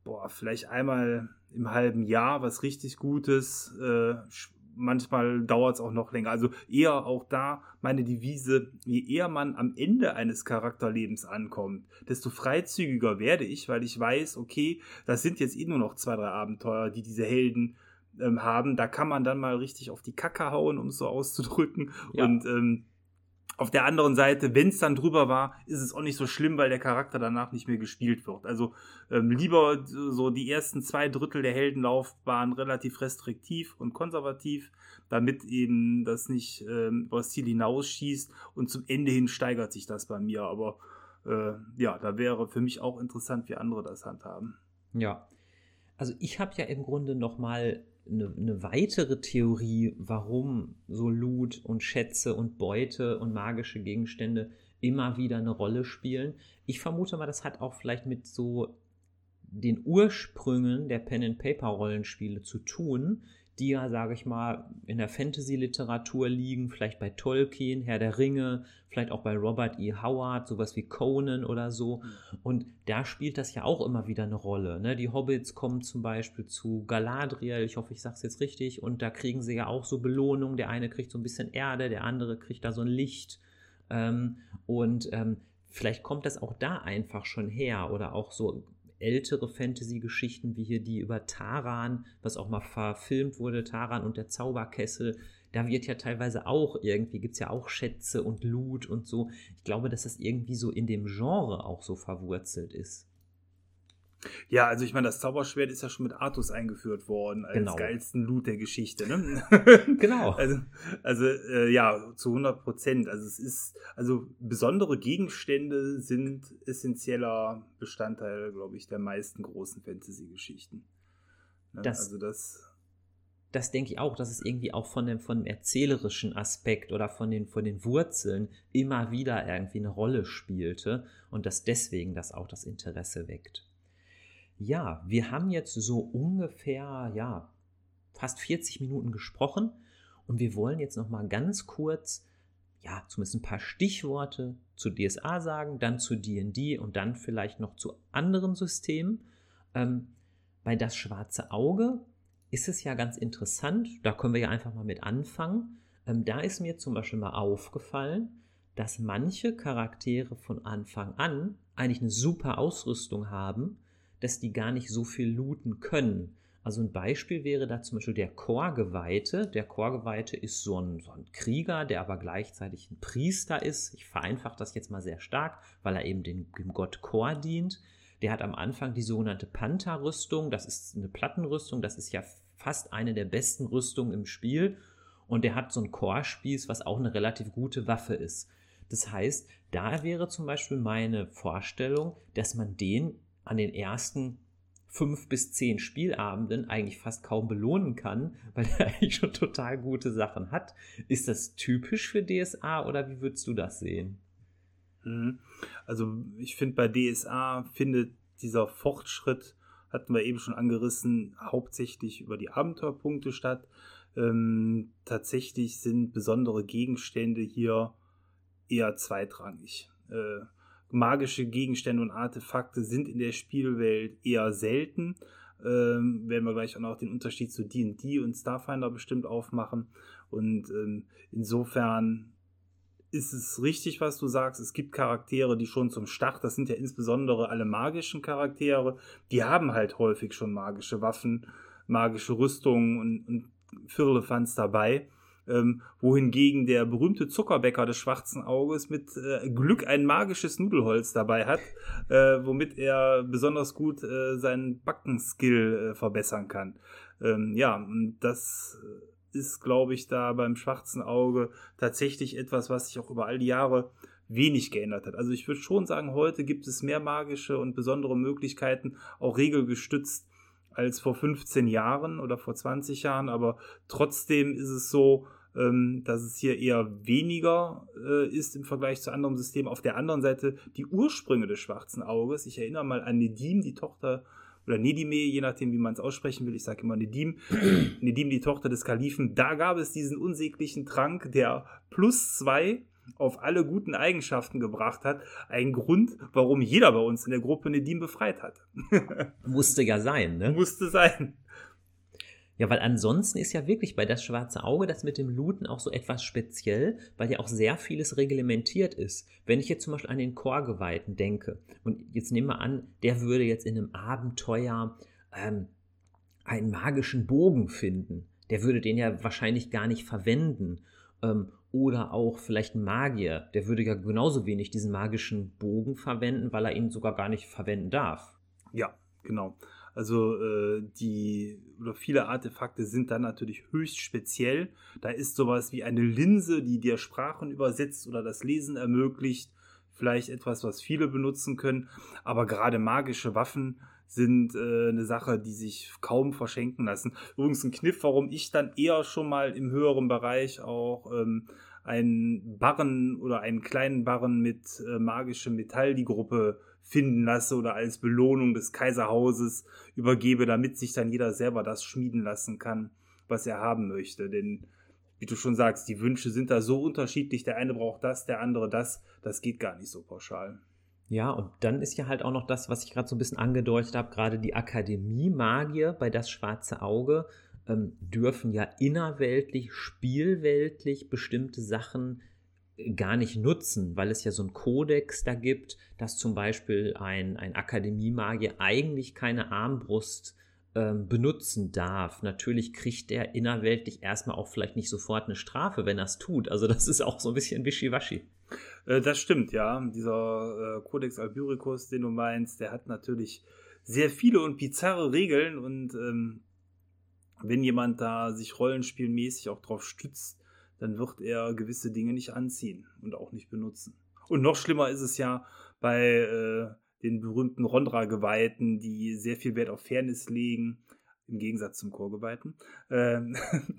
boah, vielleicht einmal im halben Jahr was richtig Gutes, äh, manchmal dauert es auch noch länger. Also eher auch da meine Devise, je eher man am Ende eines Charakterlebens ankommt, desto freizügiger werde ich, weil ich weiß, okay, das sind jetzt eh nur noch zwei, drei Abenteuer, die diese Helden ähm, haben. Da kann man dann mal richtig auf die Kacke hauen, um es so auszudrücken. Ja. Und ähm, auf der anderen Seite, wenn es dann drüber war, ist es auch nicht so schlimm, weil der Charakter danach nicht mehr gespielt wird. Also ähm, lieber so die ersten zwei Drittel der Heldenlaufbahn relativ restriktiv und konservativ, damit eben das nicht ähm, über das Ziel hinausschießt und zum Ende hin steigert sich das bei mir. Aber äh, ja, da wäre für mich auch interessant, wie andere das handhaben. Ja, also ich habe ja im Grunde noch mal eine, eine weitere Theorie, warum so Loot und Schätze und Beute und magische Gegenstände immer wieder eine Rolle spielen. Ich vermute mal, das hat auch vielleicht mit so den Ursprüngen der Pen-and-Paper-Rollenspiele zu tun, die ja, sage ich mal, in der Fantasy-Literatur liegen, vielleicht bei Tolkien, Herr der Ringe, vielleicht auch bei Robert E. Howard, sowas wie Conan oder so. Mhm. Und da spielt das ja auch immer wieder eine Rolle. Ne? Die Hobbits kommen zum Beispiel zu Galadriel, ich hoffe, ich sage es jetzt richtig, und da kriegen sie ja auch so Belohnung. Der eine kriegt so ein bisschen Erde, der andere kriegt da so ein Licht. Ähm, und ähm, vielleicht kommt das auch da einfach schon her oder auch so ältere Fantasy-Geschichten, wie hier die über Taran, was auch mal verfilmt wurde, Taran und der Zauberkessel. Da wird ja teilweise auch irgendwie, gibt es ja auch Schätze und Loot und so. Ich glaube, dass das irgendwie so in dem Genre auch so verwurzelt ist. Ja, also ich meine, das Zauberschwert ist ja schon mit Artus eingeführt worden als genau. geilsten Loot der Geschichte. Ne? genau. Also, also äh, ja, zu 100 Prozent. Also es ist, also besondere Gegenstände sind essentieller Bestandteil, glaube ich, der meisten großen Fantasy-Geschichten. Ne? Das, also das das denke ich auch, dass es irgendwie auch von dem, von dem erzählerischen Aspekt oder von den, von den Wurzeln immer wieder irgendwie eine Rolle spielte und dass deswegen das auch das Interesse weckt. Ja, wir haben jetzt so ungefähr, ja, fast 40 Minuten gesprochen und wir wollen jetzt noch mal ganz kurz, ja, zumindest ein paar Stichworte zu DSA sagen, dann zu D&D und dann vielleicht noch zu anderen Systemen. Ähm, bei das schwarze Auge ist es ja ganz interessant, da können wir ja einfach mal mit anfangen. Ähm, da ist mir zum Beispiel mal aufgefallen, dass manche Charaktere von Anfang an eigentlich eine super Ausrüstung haben, dass die gar nicht so viel looten können. Also ein Beispiel wäre da zum Beispiel der Chorgeweihte. Der Chorgeweihte ist so ein, so ein Krieger, der aber gleichzeitig ein Priester ist. Ich vereinfache das jetzt mal sehr stark, weil er eben dem, dem Gott Chor dient. Der hat am Anfang die sogenannte Panther-Rüstung. Das ist eine Plattenrüstung. Das ist ja fast eine der besten Rüstungen im Spiel. Und der hat so einen Chorspieß, was auch eine relativ gute Waffe ist. Das heißt, da wäre zum Beispiel meine Vorstellung, dass man den an den ersten fünf bis zehn Spielabenden eigentlich fast kaum belohnen kann, weil er eigentlich schon total gute Sachen hat. Ist das typisch für DSA oder wie würdest du das sehen? Mhm. Also ich finde bei DSA findet dieser Fortschritt, hatten wir eben schon angerissen, hauptsächlich über die Abenteuerpunkte statt. Ähm, tatsächlich sind besondere Gegenstände hier eher zweitrangig. Äh, magische Gegenstände und Artefakte sind in der Spielwelt eher selten. Ähm, werden wir gleich auch noch den Unterschied zu D&D und Starfinder bestimmt aufmachen. Und ähm, insofern ist es richtig, was du sagst. Es gibt Charaktere, die schon zum Start, das sind ja insbesondere alle magischen Charaktere, die haben halt häufig schon magische Waffen, magische Rüstungen und, und Firlefanz dabei ähm, wohingegen der berühmte Zuckerbäcker des schwarzen Auges mit äh, Glück ein magisches Nudelholz dabei hat, äh, womit er besonders gut äh, seinen Backenskill äh, verbessern kann. Ähm, ja, das ist, glaube ich, da beim schwarzen Auge tatsächlich etwas, was sich auch über all die Jahre wenig geändert hat. Also ich würde schon sagen, heute gibt es mehr magische und besondere Möglichkeiten, auch regelgestützt als vor 15 Jahren oder vor 20 Jahren, aber trotzdem ist es so, ähm, dass es hier eher weniger äh, ist im Vergleich zu anderen Systemen. Auf der anderen Seite die Ursprünge des schwarzen Auges. Ich erinnere mal an Nedim, die Tochter oder Nedime, je nachdem, wie man es aussprechen will. Ich sage immer Nedim. Nedim, die Tochter des Kalifen. Da gab es diesen unsäglichen Trank, der plus zwei auf alle guten Eigenschaften gebracht hat. Ein Grund, warum jeder bei uns in der Gruppe Nedim befreit hat. Musste ja sein, ne? Musste sein. Ja, weil ansonsten ist ja wirklich bei das schwarze Auge das mit dem Looten auch so etwas speziell, weil ja auch sehr vieles reglementiert ist. Wenn ich jetzt zum Beispiel an den Chorgeweihten denke und jetzt nehmen wir an, der würde jetzt in einem Abenteuer ähm, einen magischen Bogen finden, der würde den ja wahrscheinlich gar nicht verwenden. Ähm, oder auch vielleicht ein Magier, der würde ja genauso wenig diesen magischen Bogen verwenden, weil er ihn sogar gar nicht verwenden darf. Ja, genau. Also äh, die oder viele Artefakte sind dann natürlich höchst speziell. Da ist sowas wie eine Linse, die dir Sprachen übersetzt oder das Lesen ermöglicht. Vielleicht etwas, was viele benutzen können. Aber gerade magische Waffen sind äh, eine Sache, die sich kaum verschenken lassen. Übrigens ein Kniff, warum ich dann eher schon mal im höheren Bereich auch ähm, einen Barren oder einen kleinen Barren mit äh, magischem Metall die Gruppe finden lasse oder als Belohnung des Kaiserhauses übergebe, damit sich dann jeder selber das schmieden lassen kann, was er haben möchte. Denn wie du schon sagst, die Wünsche sind da so unterschiedlich. Der eine braucht das, der andere das. Das geht gar nicht so pauschal. Ja, und dann ist ja halt auch noch das, was ich gerade so ein bisschen angedeutet habe, gerade die Akademie-Magier bei das schwarze Auge ähm, dürfen ja innerweltlich, spielweltlich bestimmte Sachen gar nicht nutzen, weil es ja so einen Kodex da gibt, dass zum Beispiel ein, ein Akademiemagier eigentlich keine Armbrust ähm, benutzen darf. Natürlich kriegt er innerweltlich erstmal auch vielleicht nicht sofort eine Strafe, wenn er es tut. Also das ist auch so ein bisschen wischiwaschi. Äh, das stimmt, ja. Dieser äh, Codex Albyricus, den du meinst, der hat natürlich sehr viele und bizarre Regeln und ähm, wenn jemand da sich rollenspielmäßig auch drauf stützt, dann wird er gewisse Dinge nicht anziehen und auch nicht benutzen. Und noch schlimmer ist es ja bei äh, den berühmten Rondra-Geweihten, die sehr viel Wert auf Fairness legen, im Gegensatz zum Chorgeweihten, äh,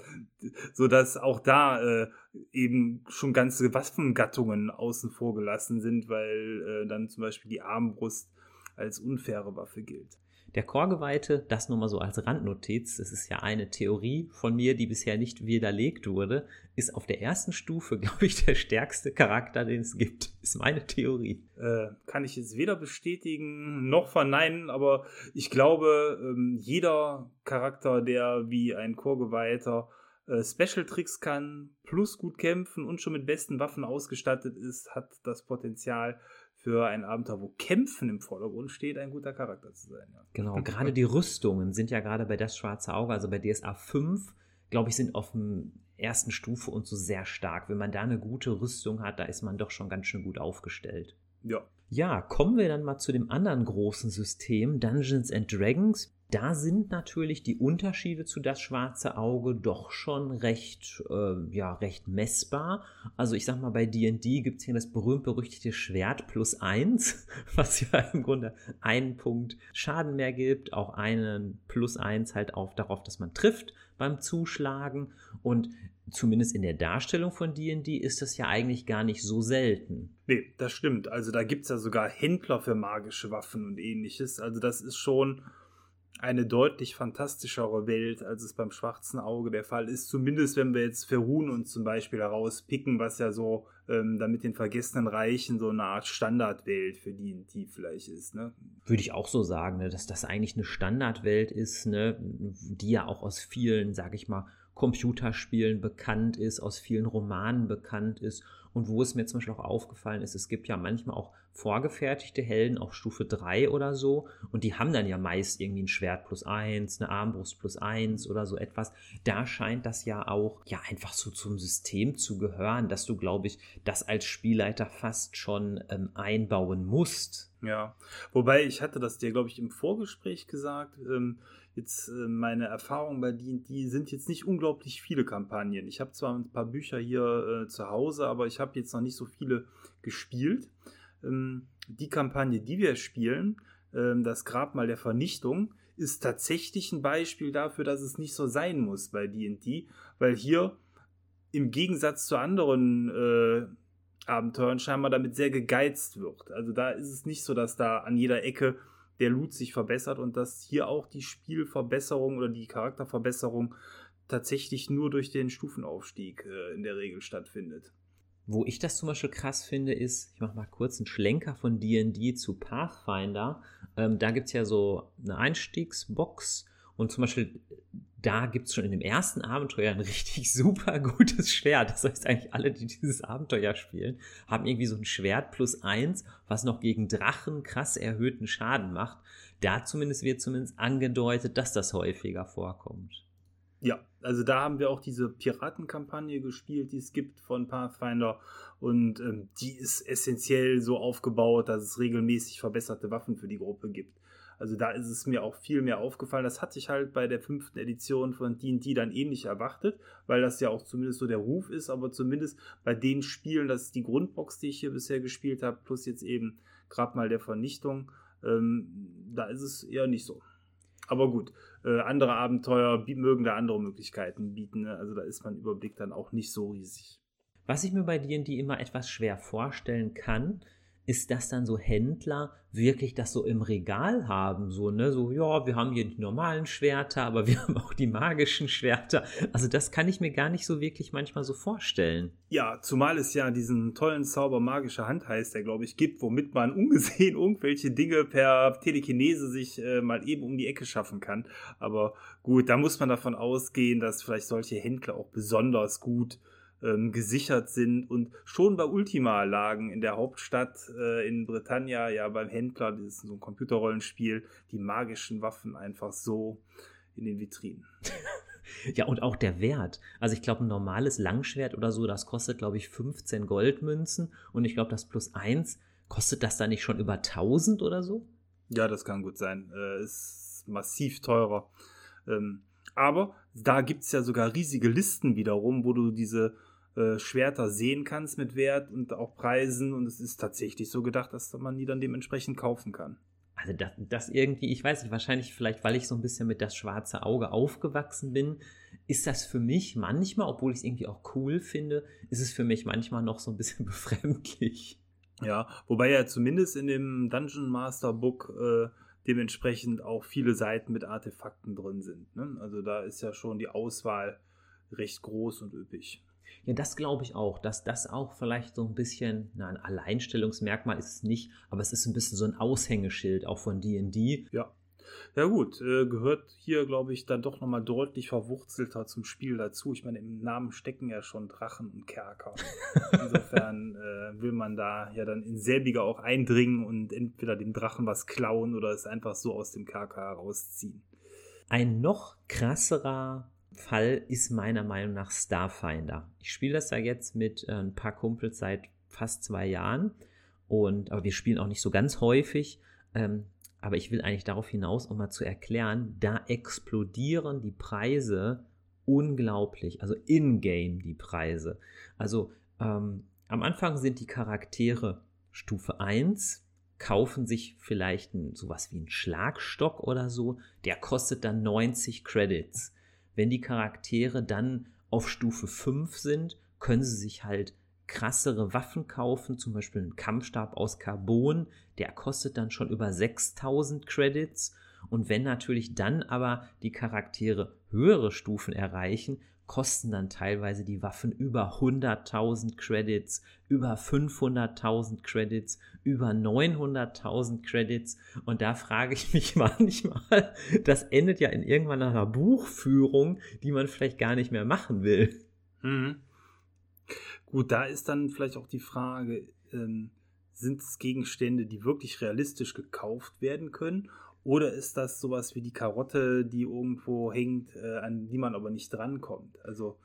so dass auch da äh, eben schon ganze Waffengattungen außen vor gelassen sind, weil äh, dann zum Beispiel die Armbrust als unfaire Waffe gilt. Der Chorgeweihte, das nur mal so als Randnotiz, das ist ja eine Theorie von mir, die bisher nicht widerlegt wurde, ist auf der ersten Stufe, glaube ich, der stärkste Charakter, den es gibt. Ist meine Theorie. Äh, kann ich jetzt weder bestätigen noch verneinen, aber ich glaube, ähm, jeder Charakter, der wie ein Chorgeweihter äh, Special Tricks kann, plus gut kämpfen und schon mit besten Waffen ausgestattet ist, hat das Potenzial, für ein Abenteuer, wo Kämpfen im Vordergrund steht, ein guter Charakter zu sein. Ja. Genau, gerade die Rüstungen sind ja gerade bei das schwarze Auge, also bei DSA 5, glaube ich, sind auf dem ersten Stufe und so sehr stark. Wenn man da eine gute Rüstung hat, da ist man doch schon ganz schön gut aufgestellt. Ja. Ja, kommen wir dann mal zu dem anderen großen System, Dungeons and Dragons da sind natürlich die Unterschiede zu das schwarze Auge doch schon recht, äh, ja, recht messbar. Also ich sag mal, bei D&D gibt es hier das berühmt-berüchtigte Schwert plus eins, was ja im Grunde einen Punkt Schaden mehr gibt, auch einen plus eins halt auf darauf, dass man trifft beim Zuschlagen und zumindest in der Darstellung von D&D ist das ja eigentlich gar nicht so selten. Nee, das stimmt. Also da gibt es ja sogar Händler für magische Waffen und ähnliches. Also das ist schon eine deutlich fantastischere Welt, als es beim schwarzen Auge der Fall ist. Zumindest wenn wir jetzt Ferun uns zum Beispiel herauspicken, was ja so ähm, damit den vergessenen Reichen so eine Art Standardwelt für die, die vielleicht ist. Ne? Würde ich auch so sagen, ne, dass das eigentlich eine Standardwelt ist, ne, die ja auch aus vielen, sag ich mal, Computerspielen bekannt ist, aus vielen Romanen bekannt ist und wo es mir zum Beispiel auch aufgefallen ist, es gibt ja manchmal auch vorgefertigte Helden auf Stufe 3 oder so und die haben dann ja meist irgendwie ein Schwert plus 1, eine Armbrust plus 1 oder so etwas. Da scheint das ja auch ja einfach so zum System zu gehören, dass du, glaube ich, das als Spielleiter fast schon ähm, einbauen musst. Ja, wobei ich hatte das dir, glaube ich, im Vorgespräch gesagt. Ähm, jetzt äh, meine Erfahrungen bei D&D sind jetzt nicht unglaublich viele Kampagnen. Ich habe zwar ein paar Bücher hier äh, zu Hause, aber ich habe jetzt noch nicht so viele gespielt. Ähm, die Kampagne, die wir spielen, ähm, das Grabmal der Vernichtung, ist tatsächlich ein Beispiel dafür, dass es nicht so sein muss bei D&D, weil hier im Gegensatz zu anderen äh, Abenteuern scheinbar damit sehr gegeizt wird. Also da ist es nicht so, dass da an jeder Ecke der Loot sich verbessert und dass hier auch die Spielverbesserung oder die Charakterverbesserung tatsächlich nur durch den Stufenaufstieg äh, in der Regel stattfindet. Wo ich das zum Beispiel krass finde, ist, ich mache mal kurz einen Schlenker von DD zu Pathfinder. Ähm, da gibt es ja so eine Einstiegsbox und zum Beispiel da gibt es schon in dem ersten Abenteuer ein richtig super gutes Schwert. Das heißt eigentlich alle, die dieses Abenteuer spielen, haben irgendwie so ein Schwert plus eins, was noch gegen Drachen krass erhöhten Schaden macht. Da zumindest wird zumindest angedeutet, dass das häufiger vorkommt. Ja, also da haben wir auch diese Piratenkampagne gespielt, die es gibt von Pathfinder. Und ähm, die ist essentiell so aufgebaut, dass es regelmäßig verbesserte Waffen für die Gruppe gibt. Also da ist es mir auch viel mehr aufgefallen. Das hatte ich halt bei der fünften Edition von D&D dann ähnlich erwartet, weil das ja auch zumindest so der Ruf ist, aber zumindest bei den Spielen, das ist die Grundbox, die ich hier bisher gespielt habe, plus jetzt eben gerade mal der Vernichtung, ähm, da ist es eher nicht so. Aber gut, äh, andere Abenteuer mögen da andere Möglichkeiten bieten. Ne? Also da ist mein Überblick dann auch nicht so riesig. Was ich mir bei D&D immer etwas schwer vorstellen kann, ist, dass dann so Händler wirklich das so im Regal haben, so, ne, so, ja, wir haben hier die normalen Schwerter, aber wir haben auch die magischen Schwerter. Also das kann ich mir gar nicht so wirklich manchmal so vorstellen. Ja, zumal es ja diesen tollen Zauber magische Hand heißt, der glaube ich gibt, womit man ungesehen irgendwelche Dinge per Telekinese sich äh, mal eben um die Ecke schaffen kann. Aber gut, da muss man davon ausgehen, dass vielleicht solche Händler auch besonders gut ähm, gesichert sind. Und schon bei Ultima lagen in der Hauptstadt äh, in Britannia, ja beim Händler, das ist so ein Computerrollenspiel, die magischen Waffen einfach so in den Vitrinen. Ja, und auch der Wert. Also ich glaube, ein normales Langschwert oder so, das kostet, glaube ich, 15 Goldmünzen. Und ich glaube, das plus 1, kostet das da nicht schon über 1000 oder so? Ja, das kann gut sein. Äh, ist massiv teurer. Ähm, aber da gibt es ja sogar riesige Listen wiederum, wo du diese äh, Schwerter sehen kannst mit Wert und auch Preisen. Und es ist tatsächlich so gedacht, dass man die dann dementsprechend kaufen kann. Also das, das irgendwie, ich weiß nicht, wahrscheinlich vielleicht, weil ich so ein bisschen mit das schwarze Auge aufgewachsen bin, ist das für mich manchmal, obwohl ich es irgendwie auch cool finde, ist es für mich manchmal noch so ein bisschen befremdlich. Ja, wobei ja zumindest in dem Dungeon Master Book äh, dementsprechend auch viele Seiten mit Artefakten drin sind. Ne? Also da ist ja schon die Auswahl recht groß und üppig. Ja, das glaube ich auch, dass das auch vielleicht so ein bisschen, na, ein Alleinstellungsmerkmal ist es nicht, aber es ist ein bisschen so ein Aushängeschild auch von D&D. Ja. Ja gut, äh, gehört hier, glaube ich, dann doch nochmal deutlich verwurzelter zum Spiel dazu. Ich meine, im Namen stecken ja schon Drachen und Kerker. Insofern äh, will man da ja dann in selbiger auch eindringen und entweder dem Drachen was klauen oder es einfach so aus dem Kerker herausziehen. Ein noch krasserer Fall ist meiner Meinung nach Starfinder. Ich spiele das ja jetzt mit äh, ein paar Kumpels seit fast zwei Jahren. Und, aber wir spielen auch nicht so ganz häufig. Ähm, aber ich will eigentlich darauf hinaus, um mal zu erklären, da explodieren die Preise unglaublich. Also in-game die Preise. Also ähm, am Anfang sind die Charaktere Stufe 1, kaufen sich vielleicht ein, sowas wie einen Schlagstock oder so. Der kostet dann 90 Credits. Wenn die Charaktere dann auf Stufe 5 sind, können sie sich halt krassere Waffen kaufen, zum Beispiel einen Kampfstab aus Carbon, der kostet dann schon über 6000 Credits. Und wenn natürlich dann aber die Charaktere höhere Stufen erreichen, kosten dann teilweise die Waffen über 100.000 Credits, über 500.000 Credits, über 900.000 Credits. Und da frage ich mich manchmal, das endet ja in irgendwann einer Buchführung, die man vielleicht gar nicht mehr machen will. Mhm. Gut, da ist dann vielleicht auch die Frage, ähm, sind es Gegenstände, die wirklich realistisch gekauft werden können? Oder ist das sowas wie die Karotte, die irgendwo hängt, äh, an die man aber nicht drankommt? Also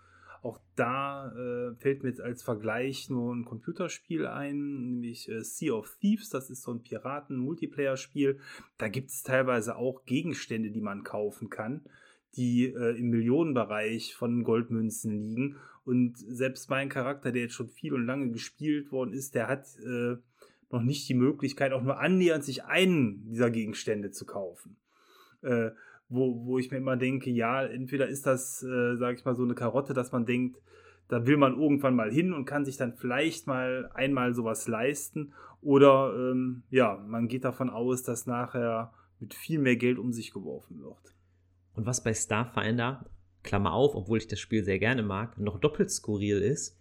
auch da äh, fällt mir jetzt als Vergleich nur ein Computerspiel ein, nämlich äh, Sea of Thieves. Das ist so ein Piraten-Multiplayer-Spiel. Da gibt es teilweise auch Gegenstände, die man kaufen kann, die äh, im Millionenbereich von Goldmünzen liegen. Und selbst mein Charakter, der jetzt schon viel und lange gespielt worden ist, der hat äh, noch nicht die Möglichkeit, auch nur annähernd sich einen dieser Gegenstände zu kaufen. Äh, wo, wo ich mir immer denke, ja, entweder ist das, äh, sage ich mal, so eine Karotte, dass man denkt, da will man irgendwann mal hin und kann sich dann vielleicht mal einmal sowas leisten. Oder ähm, ja, man geht davon aus, dass nachher mit viel mehr Geld um sich geworfen wird. Und was bei Starfinder, Klammer auf, obwohl ich das Spiel sehr gerne mag, noch doppelt skurril ist,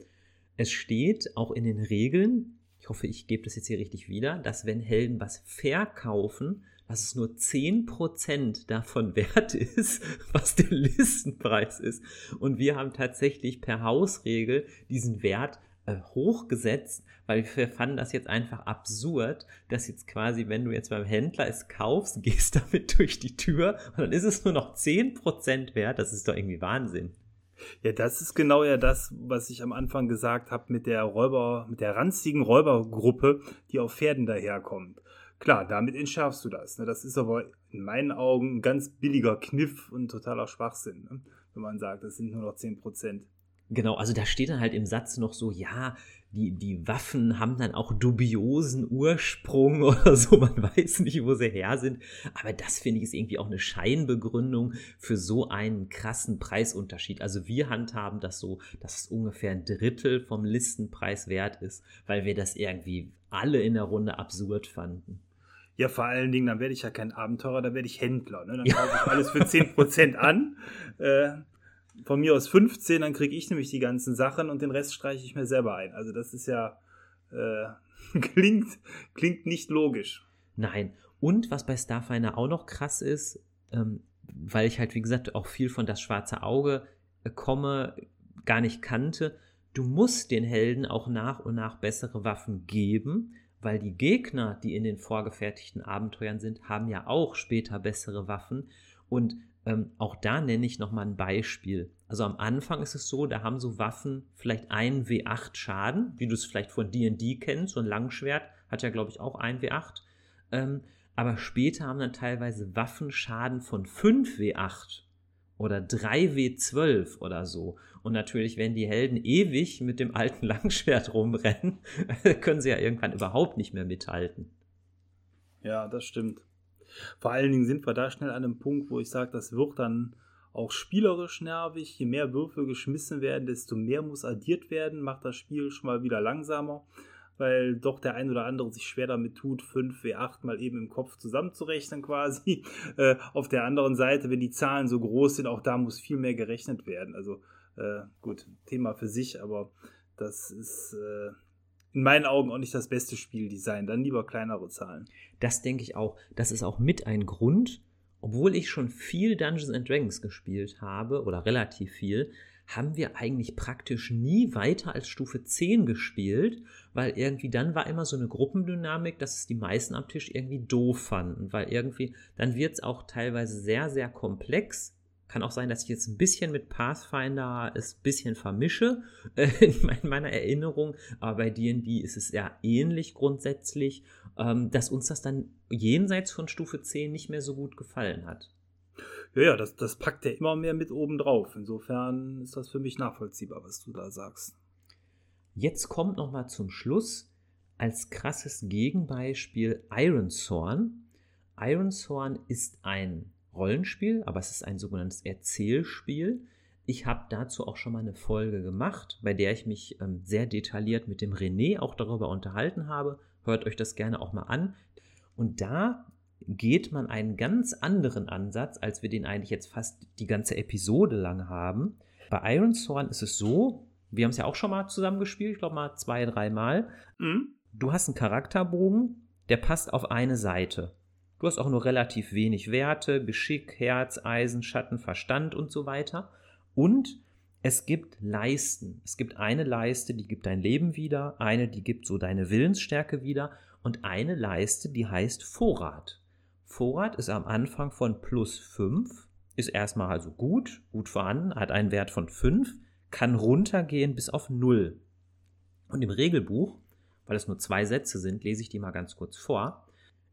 es steht auch in den Regeln, ich hoffe, ich gebe das jetzt hier richtig wieder, dass wenn Helden was verkaufen, dass es nur 10% davon wert ist, was der Listenpreis ist. Und wir haben tatsächlich per Hausregel diesen Wert äh, hochgesetzt, weil wir fanden das jetzt einfach absurd, dass jetzt quasi, wenn du jetzt beim Händler es kaufst, gehst damit durch die Tür und dann ist es nur noch 10% wert. Das ist doch irgendwie Wahnsinn. Ja, das ist genau ja das, was ich am Anfang gesagt habe mit der Räuber, mit der ranzigen Räubergruppe, die auf Pferden daherkommt. Klar, damit entschärfst du das. Ne? Das ist aber in meinen Augen ein ganz billiger Kniff und totaler Schwachsinn, ne? wenn man sagt, das sind nur noch 10%. Genau, also da steht dann halt im Satz noch so, ja, die, die Waffen haben dann auch dubiosen Ursprung oder so, man weiß nicht, wo sie her sind. Aber das finde ich ist irgendwie auch eine Scheinbegründung für so einen krassen Preisunterschied. Also wir handhaben das so, dass es ungefähr ein Drittel vom Listenpreis wert ist, weil wir das irgendwie alle in der Runde absurd fanden. Ja, vor allen Dingen, dann werde ich ja kein Abenteurer, dann werde ich Händler. Ne? Dann kaufe ich alles für 10% an. Äh, von mir aus 15, dann kriege ich nämlich die ganzen Sachen und den Rest streiche ich mir selber ein. Also das ist ja, äh, klingt, klingt nicht logisch. Nein. Und was bei Starfinder auch noch krass ist, ähm, weil ich halt, wie gesagt, auch viel von das schwarze Auge äh, komme, gar nicht kannte, du musst den Helden auch nach und nach bessere Waffen geben, weil die Gegner, die in den vorgefertigten Abenteuern sind, haben ja auch später bessere Waffen. Und ähm, auch da nenne ich nochmal ein Beispiel. Also am Anfang ist es so, da haben so Waffen vielleicht ein W8 Schaden, wie du es vielleicht von D&D kennst. So ein Langschwert hat ja, glaube ich, auch ein W8. Ähm, aber später haben dann teilweise Waffen Schaden von 5 W8 oder 3W12 oder so. Und natürlich, wenn die Helden ewig mit dem alten Langschwert rumrennen, können sie ja irgendwann überhaupt nicht mehr mithalten. Ja, das stimmt. Vor allen Dingen sind wir da schnell an einem Punkt, wo ich sage, das wird dann auch spielerisch nervig. Je mehr Würfel geschmissen werden, desto mehr muss addiert werden, macht das Spiel schon mal wieder langsamer, weil doch der ein oder andere sich schwer damit tut, 5 W8 mal eben im Kopf zusammenzurechnen quasi. Äh, auf der anderen Seite, wenn die Zahlen so groß sind, auch da muss viel mehr gerechnet werden. Also äh, gut, Thema für sich, aber das ist äh, in meinen Augen auch nicht das beste Spieldesign. Dann lieber kleinere Zahlen. Das denke ich auch. Das ist auch mit ein Grund, obwohl ich schon viel Dungeons and Dragons gespielt habe oder relativ viel, haben wir eigentlich praktisch nie weiter als Stufe 10 gespielt, weil irgendwie dann war immer so eine Gruppendynamik, dass es die meisten am Tisch irgendwie doof fanden, weil irgendwie dann wird es auch teilweise sehr, sehr komplex kann auch sein, dass ich jetzt ein bisschen mit Pathfinder es ein bisschen vermische äh, in meiner Erinnerung, aber bei D&D ist es ja ähnlich grundsätzlich, ähm, dass uns das dann jenseits von Stufe 10 nicht mehr so gut gefallen hat. Ja, ja, das, das packt er immer mehr mit oben drauf. Insofern ist das für mich nachvollziehbar, was du da sagst. Jetzt kommt noch mal zum Schluss als krasses Gegenbeispiel Iron Thorn. Iron Thorn ist ein Rollenspiel, aber es ist ein sogenanntes Erzählspiel. Ich habe dazu auch schon mal eine Folge gemacht, bei der ich mich ähm, sehr detailliert mit dem René auch darüber unterhalten habe. Hört euch das gerne auch mal an. Und da geht man einen ganz anderen Ansatz, als wir den eigentlich jetzt fast die ganze Episode lang haben. Bei Iron Thorn ist es so, wir haben es ja auch schon mal zusammengespielt, ich glaube mal zwei, dreimal. Mhm. Du hast einen Charakterbogen, der passt auf eine Seite. Du hast auch nur relativ wenig Werte, Geschick, Herz, Eisen, Schatten, Verstand und so weiter. Und es gibt Leisten. Es gibt eine Leiste, die gibt dein Leben wieder, eine, die gibt so deine Willensstärke wieder und eine Leiste, die heißt Vorrat. Vorrat ist am Anfang von plus 5, ist erstmal also gut, gut vorhanden, hat einen Wert von 5, kann runtergehen bis auf 0. Und im Regelbuch, weil es nur zwei Sätze sind, lese ich die mal ganz kurz vor.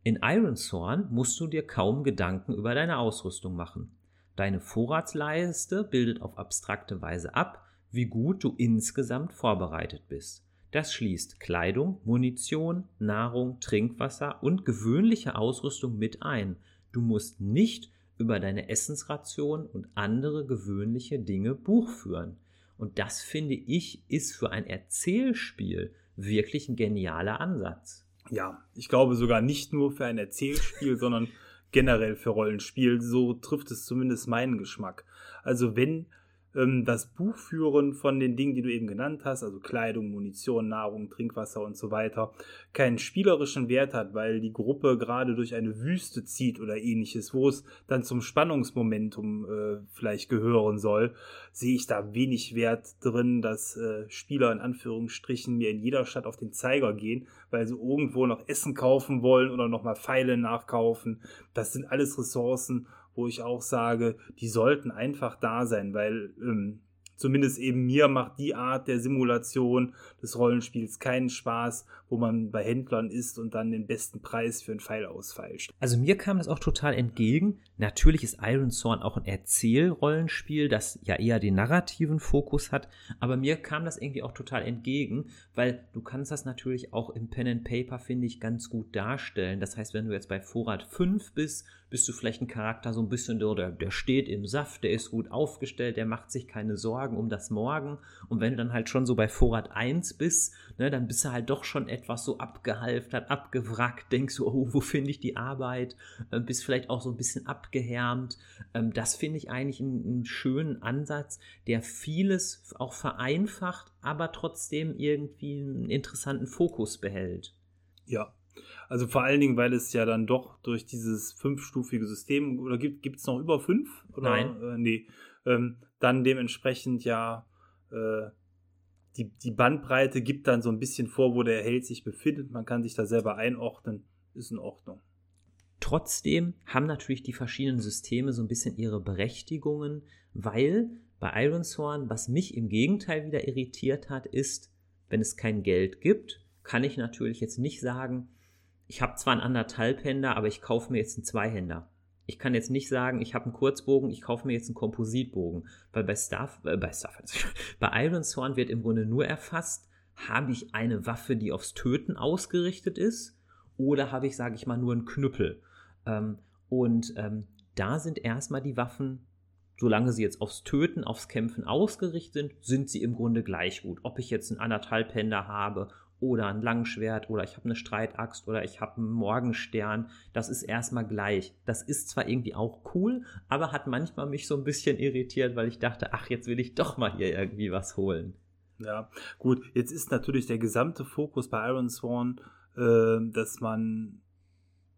In Ironthorn musst du dir kaum Gedanken über deine Ausrüstung machen. Deine Vorratsleiste bildet auf abstrakte Weise ab, wie gut du insgesamt vorbereitet bist. Das schließt Kleidung, Munition, Nahrung, Trinkwasser und gewöhnliche Ausrüstung mit ein. Du musst nicht über deine Essensration und andere gewöhnliche Dinge Buch führen. Und das finde ich ist für ein Erzählspiel wirklich ein genialer Ansatz. Ja, ich glaube sogar nicht nur für ein Erzählspiel, sondern generell für Rollenspiel. So trifft es zumindest meinen Geschmack. Also wenn ähm, das Buchführen von den Dingen, die du eben genannt hast, also Kleidung, Munition, Nahrung, Trinkwasser und so weiter, keinen spielerischen Wert hat, weil die Gruppe gerade durch eine Wüste zieht oder ähnliches, wo es dann zum Spannungsmomentum äh, vielleicht gehören soll, sehe ich da wenig Wert drin, dass äh, Spieler in Anführungsstrichen mir in jeder Stadt auf den Zeiger gehen, weil sie irgendwo noch Essen kaufen wollen oder nochmal Pfeile nachkaufen. Das sind alles Ressourcen, wo ich auch sage, die sollten einfach da sein, weil ähm, zumindest eben mir macht die Art der Simulation des Rollenspiels keinen Spaß, wo man bei Händlern ist und dann den besten Preis für einen Pfeil ausfeilscht. Also mir kam das auch total entgegen. Natürlich ist Iron Thorn auch ein Erzählrollenspiel, das ja eher den narrativen Fokus hat, aber mir kam das irgendwie auch total entgegen, weil du kannst das natürlich auch im Pen and Paper, finde ich, ganz gut darstellen. Das heißt, wenn du jetzt bei Vorrat 5 bist, bist du vielleicht ein Charakter so ein bisschen, der, der steht im Saft, der ist gut aufgestellt, der macht sich keine Sorgen um das Morgen. Und wenn du dann halt schon so bei Vorrat 1 bist, ne, dann bist du halt doch schon etwas so abgehalftert, abgewrackt, denkst du, oh, wo finde ich die Arbeit, äh, bist vielleicht auch so ein bisschen abgehärmt. Ähm, das finde ich eigentlich einen, einen schönen Ansatz, der vieles auch vereinfacht, aber trotzdem irgendwie einen interessanten Fokus behält. Ja, also vor allen Dingen, weil es ja dann doch durch dieses fünfstufige System, oder gibt es noch über fünf? Oder, Nein. Äh, nee. Ähm, dann dementsprechend ja äh, die, die Bandbreite gibt dann so ein bisschen vor, wo der Held sich befindet. Man kann sich da selber einordnen. Ist in Ordnung. Trotzdem haben natürlich die verschiedenen Systeme so ein bisschen ihre Berechtigungen, weil bei Ironsworn, was mich im Gegenteil wieder irritiert hat, ist, wenn es kein Geld gibt, kann ich natürlich jetzt nicht sagen, ich habe zwar einen anderthalbhänder, aber ich kaufe mir jetzt einen Zweihänder ich kann jetzt nicht sagen, ich habe einen Kurzbogen, ich kaufe mir jetzt einen Kompositbogen. Weil bei Starf, äh, bei Starf, bei Iron Sworn wird im Grunde nur erfasst, habe ich eine Waffe, die aufs Töten ausgerichtet ist, oder habe ich, sage ich mal, nur einen Knüppel. Ähm, und ähm, da sind erstmal die Waffen, solange sie jetzt aufs Töten, aufs Kämpfen ausgerichtet sind, sind sie im Grunde gleich gut. Ob ich jetzt einen anderthalbhänder habe oder ein Langschwert oder ich habe eine Streitaxt oder ich habe einen Morgenstern. Das ist erstmal gleich. Das ist zwar irgendwie auch cool, aber hat manchmal mich so ein bisschen irritiert, weil ich dachte, ach, jetzt will ich doch mal hier irgendwie was holen. Ja, gut. Jetzt ist natürlich der gesamte Fokus bei Iron Sworn, äh, dass man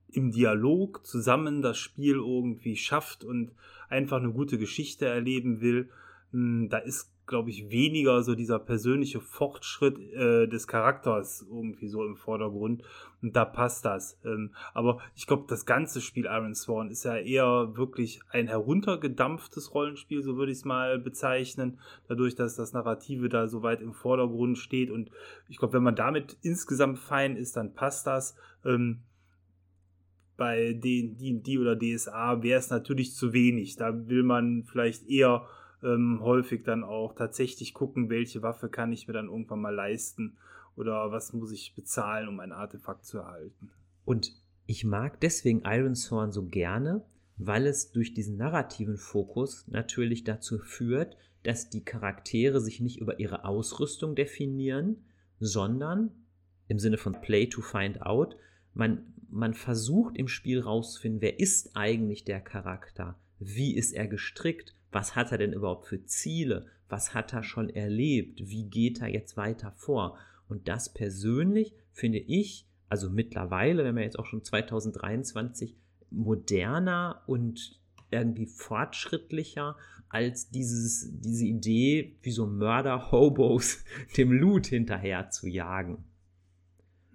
im Dialog zusammen das Spiel irgendwie schafft und einfach eine gute Geschichte erleben will. Hm, da ist glaube ich, weniger so dieser persönliche Fortschritt äh, des Charakters irgendwie so im Vordergrund. Und da passt das. Ähm, aber ich glaube, das ganze Spiel Iron Sworn ist ja eher wirklich ein heruntergedampftes Rollenspiel, so würde ich es mal bezeichnen. Dadurch, dass das Narrative da so weit im Vordergrund steht. Und ich glaube, wenn man damit insgesamt fein ist, dann passt das. Ähm, bei D&D oder DSA wäre es natürlich zu wenig. Da will man vielleicht eher ähm, häufig dann auch tatsächlich gucken, welche Waffe kann ich mir dann irgendwann mal leisten oder was muss ich bezahlen, um ein Artefakt zu erhalten. Und ich mag deswegen Ironshorn so gerne, weil es durch diesen narrativen Fokus natürlich dazu führt, dass die Charaktere sich nicht über ihre Ausrüstung definieren, sondern im Sinne von Play to Find Out, man, man versucht im Spiel rauszufinden, wer ist eigentlich der Charakter, wie ist er gestrickt, was hat er denn überhaupt für Ziele? Was hat er schon erlebt? Wie geht er jetzt weiter vor? Und das persönlich finde ich, also mittlerweile, wenn man jetzt auch schon 2023 moderner und irgendwie fortschrittlicher als dieses, diese Idee, wie so Mörder-Hobos dem Loot hinterher zu jagen.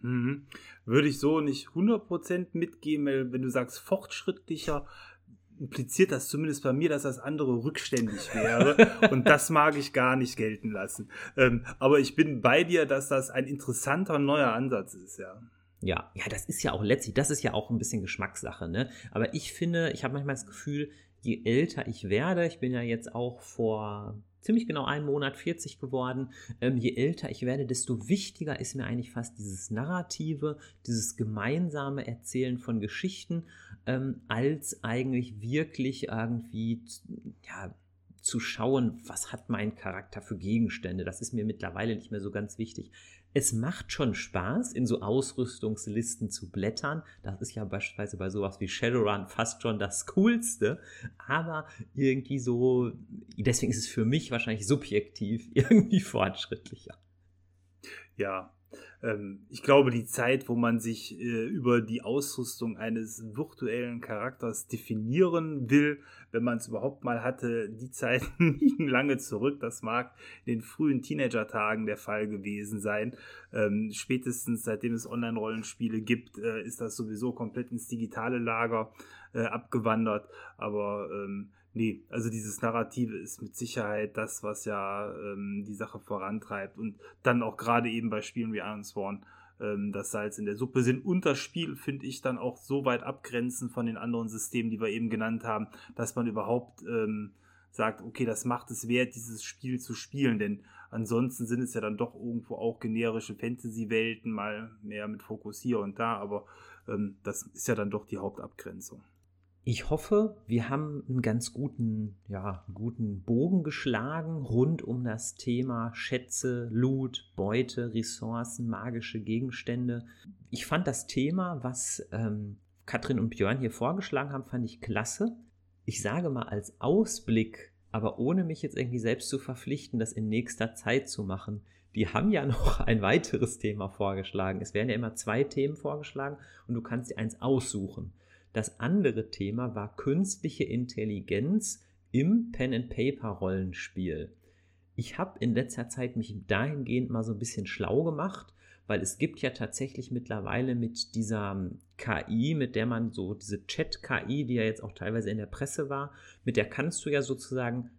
Mhm. Würde ich so nicht 100% mitgehen, weil wenn du sagst fortschrittlicher, impliziert das zumindest bei mir, dass das andere rückständig wäre. und das mag ich gar nicht gelten lassen. Ähm, aber ich bin bei dir, dass das ein interessanter neuer Ansatz ist, ja. Ja, ja, das ist ja auch letztlich, das ist ja auch ein bisschen Geschmackssache, ne? Aber ich finde, ich habe manchmal das Gefühl, je älter ich werde, ich bin ja jetzt auch vor ziemlich genau einem Monat 40 geworden. Ähm, je älter ich werde, desto wichtiger ist mir eigentlich fast dieses Narrative, dieses gemeinsame Erzählen von Geschichten, ähm, als eigentlich wirklich irgendwie ja, zu schauen, was hat mein Charakter für Gegenstände. Das ist mir mittlerweile nicht mehr so ganz wichtig. Es macht schon Spaß, in so Ausrüstungslisten zu blättern. Das ist ja beispielsweise bei sowas wie Shadowrun fast schon das Coolste. Aber irgendwie so, deswegen ist es für mich wahrscheinlich subjektiv irgendwie fortschrittlicher. Ja, ähm, ich glaube, die Zeit, wo man sich äh, über die Ausrüstung eines virtuellen Charakters definieren will, wenn man es überhaupt mal hatte, die Zeiten liegen lange zurück. Das mag in den frühen Teenager-Tagen der Fall gewesen sein. Ähm, spätestens seitdem es Online-Rollenspiele gibt, äh, ist das sowieso komplett ins digitale Lager äh, abgewandert. Aber ähm, nee, also dieses Narrative ist mit Sicherheit das, was ja ähm, die Sache vorantreibt und dann auch gerade eben bei Spielen wie Iron Sworn ähm, das Salz in der Suppe sind. Und das Spiel finde ich dann auch so weit abgrenzen von den anderen Systemen, die wir eben genannt haben, dass man überhaupt ähm, sagt, okay, das macht es wert, dieses Spiel zu spielen, denn ansonsten sind es ja dann doch irgendwo auch generische Fantasy-Welten, mal mehr mit Fokus hier und da, aber ähm, das ist ja dann doch die Hauptabgrenzung. Ich hoffe, wir haben einen ganz guten, ja, guten Bogen geschlagen rund um das Thema Schätze, Loot, Beute, Ressourcen, magische Gegenstände. Ich fand das Thema, was ähm, Katrin und Björn hier vorgeschlagen haben, fand ich klasse. Ich sage mal als Ausblick, aber ohne mich jetzt irgendwie selbst zu verpflichten, das in nächster Zeit zu machen. Die haben ja noch ein weiteres Thema vorgeschlagen. Es werden ja immer zwei Themen vorgeschlagen und du kannst dir eins aussuchen. Das andere Thema war künstliche Intelligenz im Pen-and-Paper-Rollenspiel. Ich habe in letzter Zeit mich dahingehend mal so ein bisschen schlau gemacht, weil es gibt ja tatsächlich mittlerweile mit dieser ähm, KI, mit der man so, diese Chat-KI, die ja jetzt auch teilweise in der Presse war, mit der kannst du ja sozusagen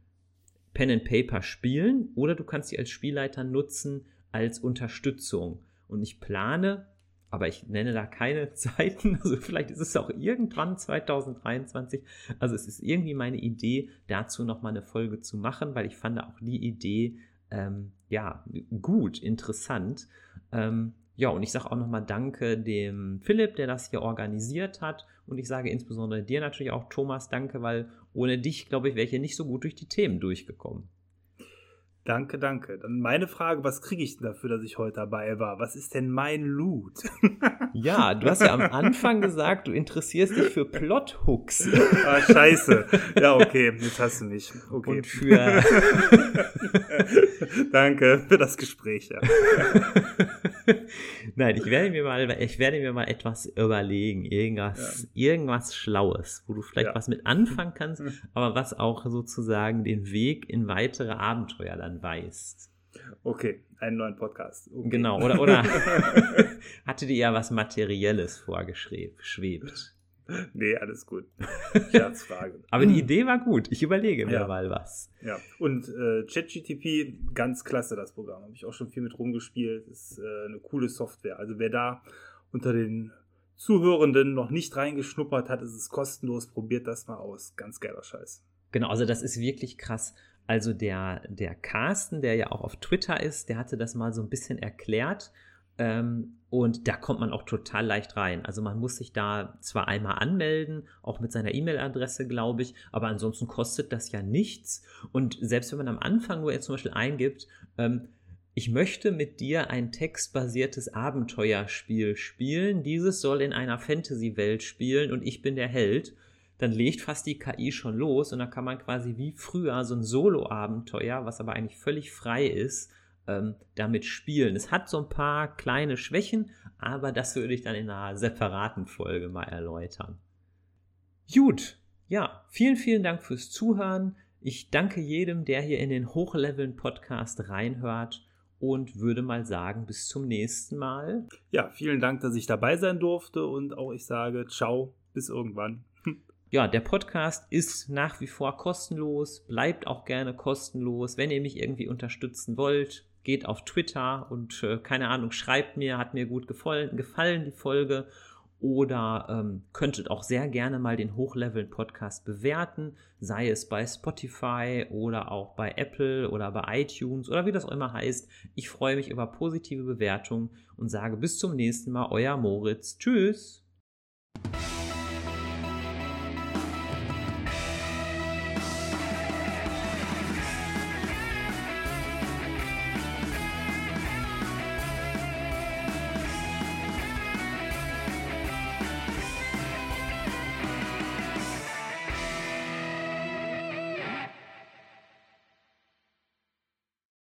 Pen and Paper spielen oder du kannst sie als Spielleiter nutzen als Unterstützung. Und ich plane aber ich nenne da keine Zeiten. Also vielleicht ist es auch irgendwann 2023. Also es ist irgendwie meine Idee, dazu nochmal eine Folge zu machen, weil ich fand auch die Idee ähm, ja gut, interessant. Ähm, ja, und ich sage auch nochmal Danke dem Philipp, der das hier organisiert hat. Und ich sage insbesondere dir natürlich auch, Thomas, danke, weil ohne dich, glaube ich, wäre ich hier nicht so gut durch die Themen durchgekommen. Danke, danke. Dann meine Frage, was kriege ich denn dafür, dass ich heute dabei war? Was ist denn mein Loot? ja, du hast ja am Anfang gesagt, du interessierst dich für Plothooks. ah, scheiße. Ja, okay, jetzt hast du mich. Okay. Und für Danke für das Gespräch, ja. Nein, ich werde mir mal, ich werde mir mal etwas überlegen, irgendwas, ja. irgendwas Schlaues, wo du vielleicht ja. was mit anfangen kannst, aber was auch sozusagen den Weg in weitere Abenteuer dann weist. Okay, einen neuen Podcast. Okay. Genau, oder, oder hatte dir ja was Materielles vorgeschwebt? Nee, alles gut. Scherzfrage. Aber die Idee war gut. Ich überlege mir ja. mal was. Ja, und äh, ChatGTP, ganz klasse das Programm. Habe ich auch schon viel mit rumgespielt. Ist äh, eine coole Software. Also wer da unter den Zuhörenden noch nicht reingeschnuppert hat, ist es kostenlos. Probiert das mal aus. Ganz geiler Scheiß. Genau, also das ist wirklich krass. Also der, der Carsten, der ja auch auf Twitter ist, der hatte das mal so ein bisschen erklärt. Ähm, und da kommt man auch total leicht rein. Also man muss sich da zwar einmal anmelden, auch mit seiner E-Mail-Adresse, glaube ich, aber ansonsten kostet das ja nichts. Und selbst wenn man am Anfang nur jetzt zum Beispiel eingibt, ähm, ich möchte mit dir ein textbasiertes Abenteuerspiel spielen, dieses soll in einer Fantasy-Welt spielen und ich bin der Held, dann legt fast die KI schon los und dann kann man quasi wie früher so ein Solo-Abenteuer, was aber eigentlich völlig frei ist, ähm, damit spielen. Es hat so ein paar kleine Schwächen, aber das würde ich dann in einer separaten Folge mal erläutern. Gut, ja, vielen, vielen Dank fürs Zuhören. Ich danke jedem, der hier in den Hochleveln Podcast reinhört und würde mal sagen, bis zum nächsten Mal. Ja, vielen Dank, dass ich dabei sein durfte und auch ich sage, ciao, bis irgendwann. Ja, der Podcast ist nach wie vor kostenlos, bleibt auch gerne kostenlos. Wenn ihr mich irgendwie unterstützen wollt, geht auf Twitter und äh, keine Ahnung, schreibt mir, hat mir gut gefallen, gefallen die Folge oder ähm, könntet auch sehr gerne mal den Hochleveln Podcast bewerten, sei es bei Spotify oder auch bei Apple oder bei iTunes oder wie das auch immer heißt. Ich freue mich über positive Bewertungen und sage bis zum nächsten Mal, euer Moritz. Tschüss.